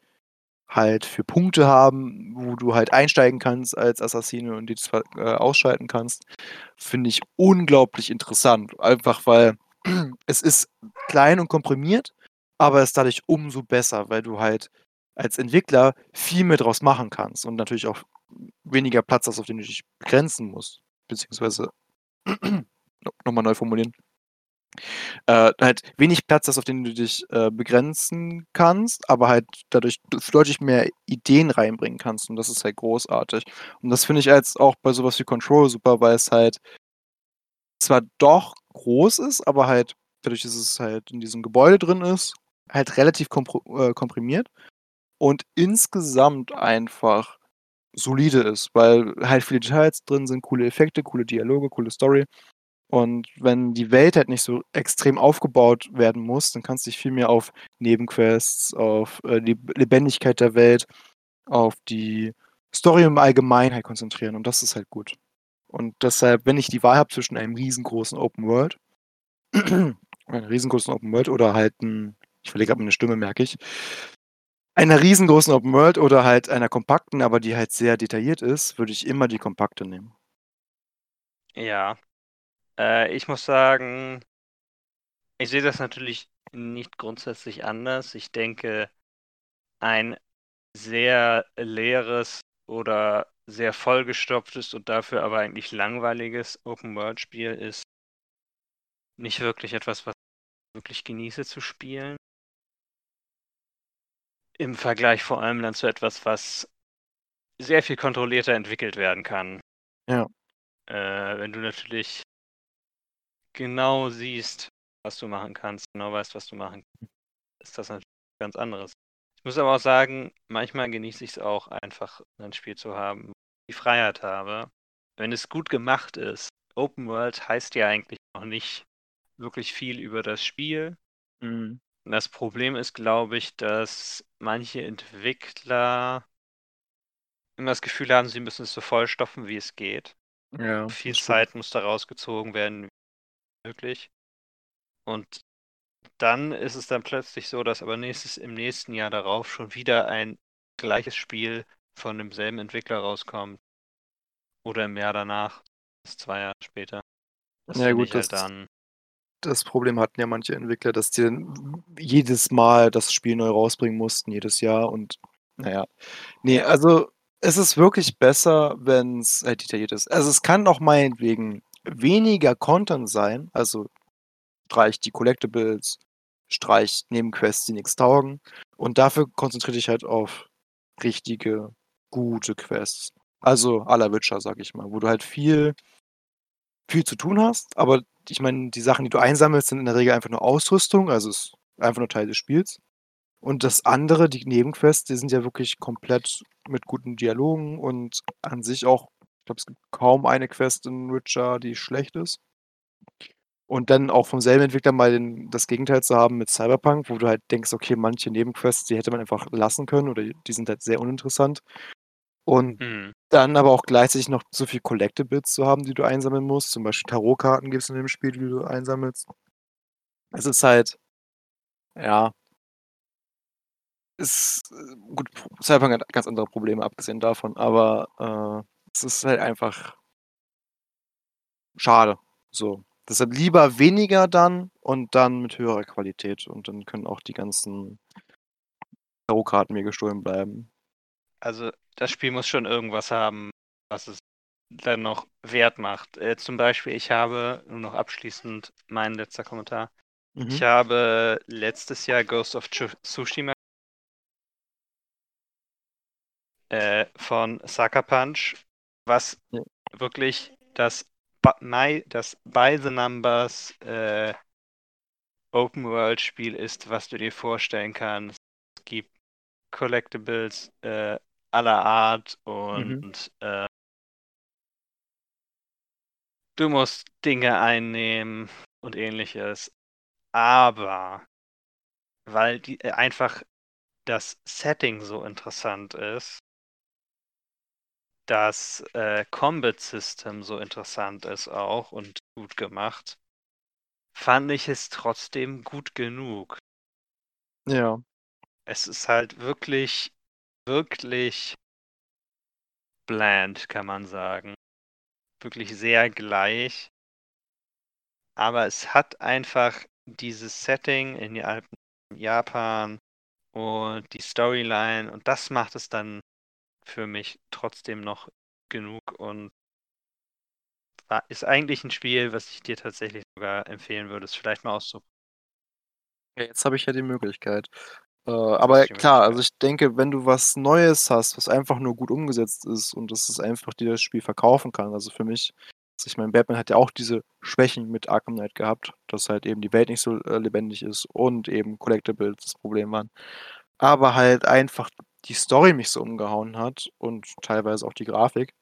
halt für Punkte haben, wo du halt einsteigen kannst als Assassine und die zwar, äh, ausschalten kannst, finde ich unglaublich interessant. Einfach weil es ist klein und komprimiert, aber es ist dadurch umso besser, weil du halt als Entwickler viel mehr draus machen kannst und natürlich auch weniger Platz hast, auf den du dich begrenzen musst. Beziehungsweise nochmal neu formulieren. Äh, halt wenig Platz hast, auf den du dich äh, begrenzen kannst, aber halt dadurch deutlich mehr Ideen reinbringen kannst. Und das ist halt großartig. Und das finde ich jetzt auch bei sowas wie Control super, weil es halt zwar doch groß ist, aber halt dadurch, dass es halt in diesem Gebäude drin ist, halt relativ äh, komprimiert und insgesamt einfach solide ist, weil halt viele Details drin sind, coole Effekte, coole Dialoge, coole Story. Und wenn die Welt halt nicht so extrem aufgebaut werden muss, dann kannst du dich viel mehr auf Nebenquests, auf äh, die Lebendigkeit der Welt, auf die Story im Allgemeinen halt konzentrieren. Und das ist halt gut. Und deshalb, wenn ich die Wahl habe zwischen einem riesengroßen Open World, einer riesengroßen Open World oder halt ein, ich verlege gerade meine Stimme, merke ich, einer riesengroßen Open World oder halt einer kompakten, aber die halt sehr detailliert ist, würde ich immer die kompakte nehmen. Ja, äh, ich muss sagen, ich sehe das natürlich nicht grundsätzlich anders. Ich denke, ein sehr leeres oder sehr vollgestopftes und dafür aber eigentlich langweiliges Open-World-Spiel ist nicht wirklich etwas, was ich wirklich genieße zu spielen. Im Vergleich vor allem dann zu etwas, was sehr viel kontrollierter entwickelt werden kann. Ja. Äh, wenn du natürlich genau siehst, was du machen kannst, genau weißt, was du machen kannst, ist das natürlich ganz anderes. Ich muss aber auch sagen, manchmal genieße ich es auch einfach, ein Spiel zu haben, wo ich die Freiheit habe. Wenn es gut gemacht ist, Open World heißt ja eigentlich noch nicht wirklich viel über das Spiel. Mhm. Das Problem ist, glaube ich, dass manche Entwickler immer das Gefühl haben, sie müssen es so vollstopfen, wie es geht. Ja, Viel Zeit muss da rausgezogen werden, möglich. Und dann ist es dann plötzlich so, dass aber nächstes, im nächsten Jahr darauf schon wieder ein gleiches Spiel von demselben Entwickler rauskommt. Oder im Jahr danach, ist zwei Jahre später. Das ja, gut, halt das, dann... das Problem hatten ja manche Entwickler, dass die dann jedes Mal das Spiel neu rausbringen mussten, jedes Jahr. Und naja, nee, also es ist wirklich besser, wenn es halt detailliert ist. Also es kann auch meinetwegen weniger Content sein, also streicht die Collectibles, streicht Nebenquests, die nichts taugen. Und dafür konzentriere dich halt auf richtige, gute Quests. Also la Witcher, sag ich mal, wo du halt viel, viel zu tun hast, aber ich meine, die Sachen, die du einsammelst, sind in der Regel einfach nur Ausrüstung, also ist einfach nur Teil des Spiels. Und das andere, die Nebenquests, die sind ja wirklich komplett mit guten Dialogen und an sich auch glaube, es gibt kaum eine Quest in Witcher, die schlecht ist. Und dann auch vom selben Entwickler mal den, das Gegenteil zu haben mit Cyberpunk, wo du halt denkst, okay, manche Nebenquests, die hätte man einfach lassen können oder die sind halt sehr uninteressant. Und mhm. dann aber auch gleichzeitig noch so viel Collectibles zu haben, die du einsammeln musst. Zum Beispiel Tarotkarten gibt es in dem Spiel, die du einsammelst. Es ist halt, ja, ist äh, gut, Cyberpunk hat ganz andere Probleme, abgesehen davon, aber äh, es ist halt einfach schade. So. Deshalb lieber weniger dann und dann mit höherer Qualität. Und dann können auch die ganzen Tarotkarten mir gestohlen bleiben. Also das Spiel muss schon irgendwas haben, was es dann noch wert macht. Äh, zum Beispiel, ich habe, nur noch abschließend mein letzter Kommentar. Mhm. Ich habe letztes Jahr Ghost of Tsushima äh, von Sucker Punch was ja. wirklich das, das By the Numbers äh, Open World Spiel ist, was du dir vorstellen kannst. Es gibt Collectibles äh, aller Art und mhm. äh, du musst Dinge einnehmen und ähnliches. Aber weil die äh, einfach das Setting so interessant ist, das äh, Combat System so interessant ist auch und gut gemacht, fand ich es trotzdem gut genug. Ja. Es ist halt wirklich wirklich bland, kann man sagen. Wirklich sehr gleich. Aber es hat einfach dieses Setting in die Alpen Japan und die Storyline und das macht es dann für mich trotzdem noch genug und ist eigentlich ein Spiel, was ich dir tatsächlich sogar empfehlen würde, es vielleicht mal auszuprobieren. Ja, jetzt habe ich ja die Möglichkeit. Äh, aber klar, also ich denke, wenn du was Neues hast, was einfach nur gut umgesetzt ist und das ist einfach dir das Spiel verkaufen kann. Also für mich, also ich meine, Batman hat ja auch diese Schwächen mit Arkham Knight gehabt, dass halt eben die Welt nicht so äh, lebendig ist und eben Collectibles das Problem waren. Aber halt einfach die Story mich so umgehauen hat und teilweise auch die Grafik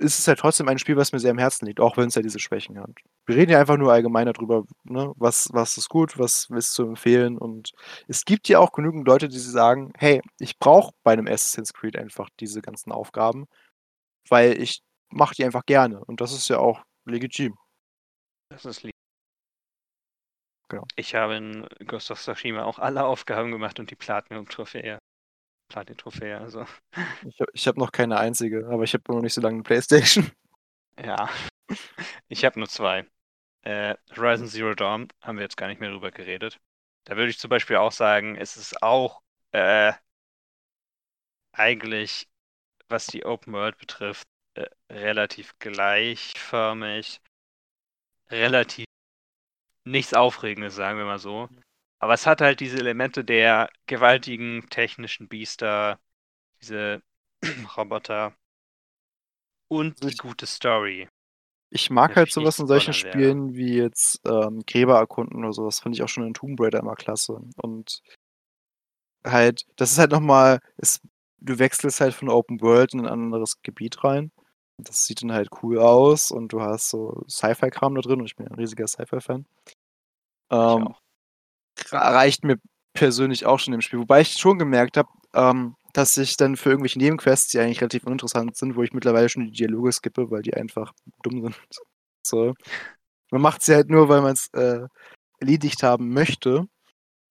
ist es halt trotzdem ein Spiel, was mir sehr am Herzen liegt, auch wenn es ja diese Schwächen hat. Wir reden ja einfach nur allgemein darüber, ne, was, was ist gut, was ist zu empfehlen. Und es gibt ja auch genügend Leute, die sagen, hey, ich brauche bei einem Assassin's Creed einfach diese ganzen Aufgaben, weil ich mache die einfach gerne. Und das ist ja auch legitim. Das ist lieb. Genau. Ich habe in Ghost of Tsushima auch alle Aufgaben gemacht und die Platinum-Trophäe Platin-Trophäe. Also. Ich, ich habe noch keine einzige, aber ich habe noch nicht so lange eine Playstation. Ja, ich habe nur zwei. Äh, Horizon Zero Dawn haben wir jetzt gar nicht mehr drüber geredet. Da würde ich zum Beispiel auch sagen, es ist auch äh, eigentlich, was die Open World betrifft, äh, relativ gleichförmig, relativ nichts Aufregendes, sagen wir mal so. Aber es hat halt diese Elemente der gewaltigen technischen Biester, diese Roboter und die gute Story. Ich mag halt sowas in solchen Spielen wie jetzt ähm, Gräber erkunden oder sowas. Finde ich auch schon in Tomb Raider immer klasse. Und halt, das ist halt nochmal, du wechselst halt von Open World in ein anderes Gebiet rein. Das sieht dann halt cool aus und du hast so Sci-Fi-Kram da drin und ich bin ein riesiger Sci-Fi-Fan. Ähm, reicht mir persönlich auch schon im Spiel. Wobei ich schon gemerkt habe, ähm, dass ich dann für irgendwelche Nebenquests, die eigentlich relativ uninteressant sind, wo ich mittlerweile schon die Dialoge skippe, weil die einfach dumm sind. So. Man macht sie halt nur, weil man es äh, erledigt haben möchte.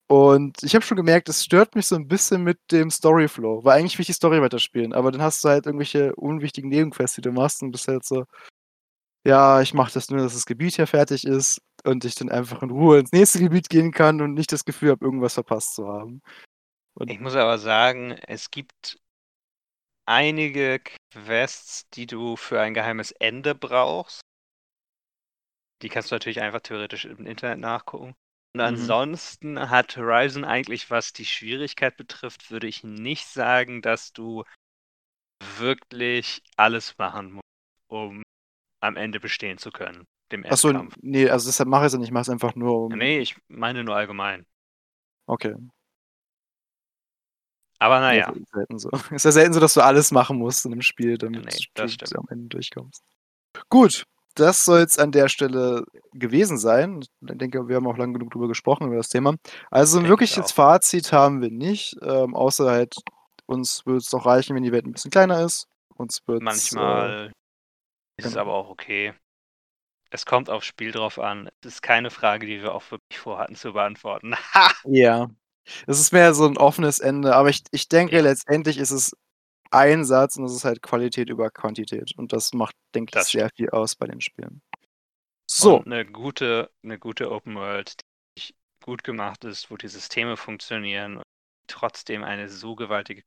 Und ich habe schon gemerkt, es stört mich so ein bisschen mit dem Storyflow, weil eigentlich will ich die Story weiterspielen, aber dann hast du halt irgendwelche unwichtigen Nebenquests, die du machst und bist halt so, ja, ich mache das nur, dass das Gebiet hier fertig ist und ich dann einfach in Ruhe ins nächste Gebiet gehen kann und nicht das Gefühl habe, irgendwas verpasst zu haben. Und ich muss aber sagen, es gibt einige Quests, die du für ein geheimes Ende brauchst. Die kannst du natürlich einfach theoretisch im Internet nachgucken. Und mhm. ansonsten hat Horizon eigentlich, was die Schwierigkeit betrifft, würde ich nicht sagen, dass du wirklich alles machen musst, um am Ende bestehen zu können. Dem Achso, nee, also deshalb mache ich es nicht, ich mache es einfach nur um. Nee, ich meine nur allgemein. Okay. Aber naja. ist, selten so. ist ja selten so, dass du alles machen musst in einem Spiel, damit nee, du am Ende durchkommst. Gut, das soll es an der Stelle gewesen sein. Ich denke, wir haben auch lang genug darüber gesprochen, über das Thema. Also ein wirkliches Fazit haben wir nicht, ähm, außer halt, uns würde es doch reichen, wenn die Welt ein bisschen kleiner ist. Uns Manchmal äh, ist es genau. aber auch okay. Es kommt aufs Spiel drauf an. Es ist keine Frage, die wir auch wirklich vorhatten zu beantworten. ja. Es ist mehr so ein offenes Ende, aber ich, ich denke, ja. letztendlich ist es ein Satz und es ist halt Qualität über Quantität. Und das macht, denke ich, sehr viel aus bei den Spielen. So. Und eine gute, eine gute Open World, die gut gemacht ist, wo die Systeme funktionieren und trotzdem eine so gewaltige.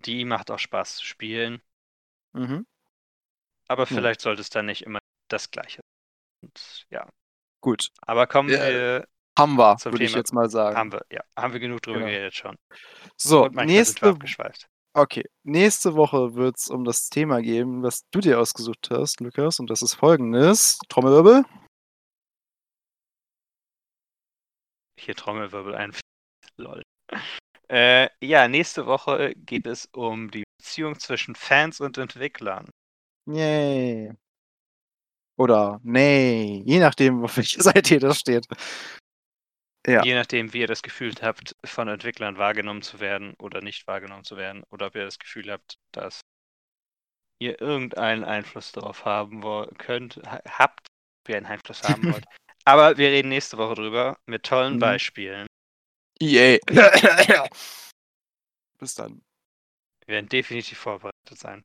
Die macht auch Spaß zu spielen. Mhm. Aber vielleicht ja. sollte es dann nicht immer das Gleiche sein. ja. Gut. Aber kommen ja, wir. Haben wir, würde ich jetzt mal sagen. Haben wir, ja. Haben wir genug drüber genau. geredet schon. So, nächste, okay. nächste Woche wird es um das Thema gehen, was du dir ausgesucht hast, Lukas, und das ist folgendes: Trommelwirbel. Hier Trommelwirbel ein. Lol. Äh, ja, nächste Woche geht es um die Beziehung zwischen Fans und Entwicklern. Yay. Oder nee, je nachdem, auf welcher Seite das steht. Ja. Je nachdem, wie ihr das Gefühl habt, von Entwicklern wahrgenommen zu werden oder nicht wahrgenommen zu werden. Oder ob ihr das Gefühl habt, dass ihr irgendeinen Einfluss darauf haben könnt, habt, ob ihr einen Einfluss haben wollt. Aber wir reden nächste Woche drüber mit tollen mhm. Beispielen. EA. Bis dann. Wir werden definitiv vorbereitet sein.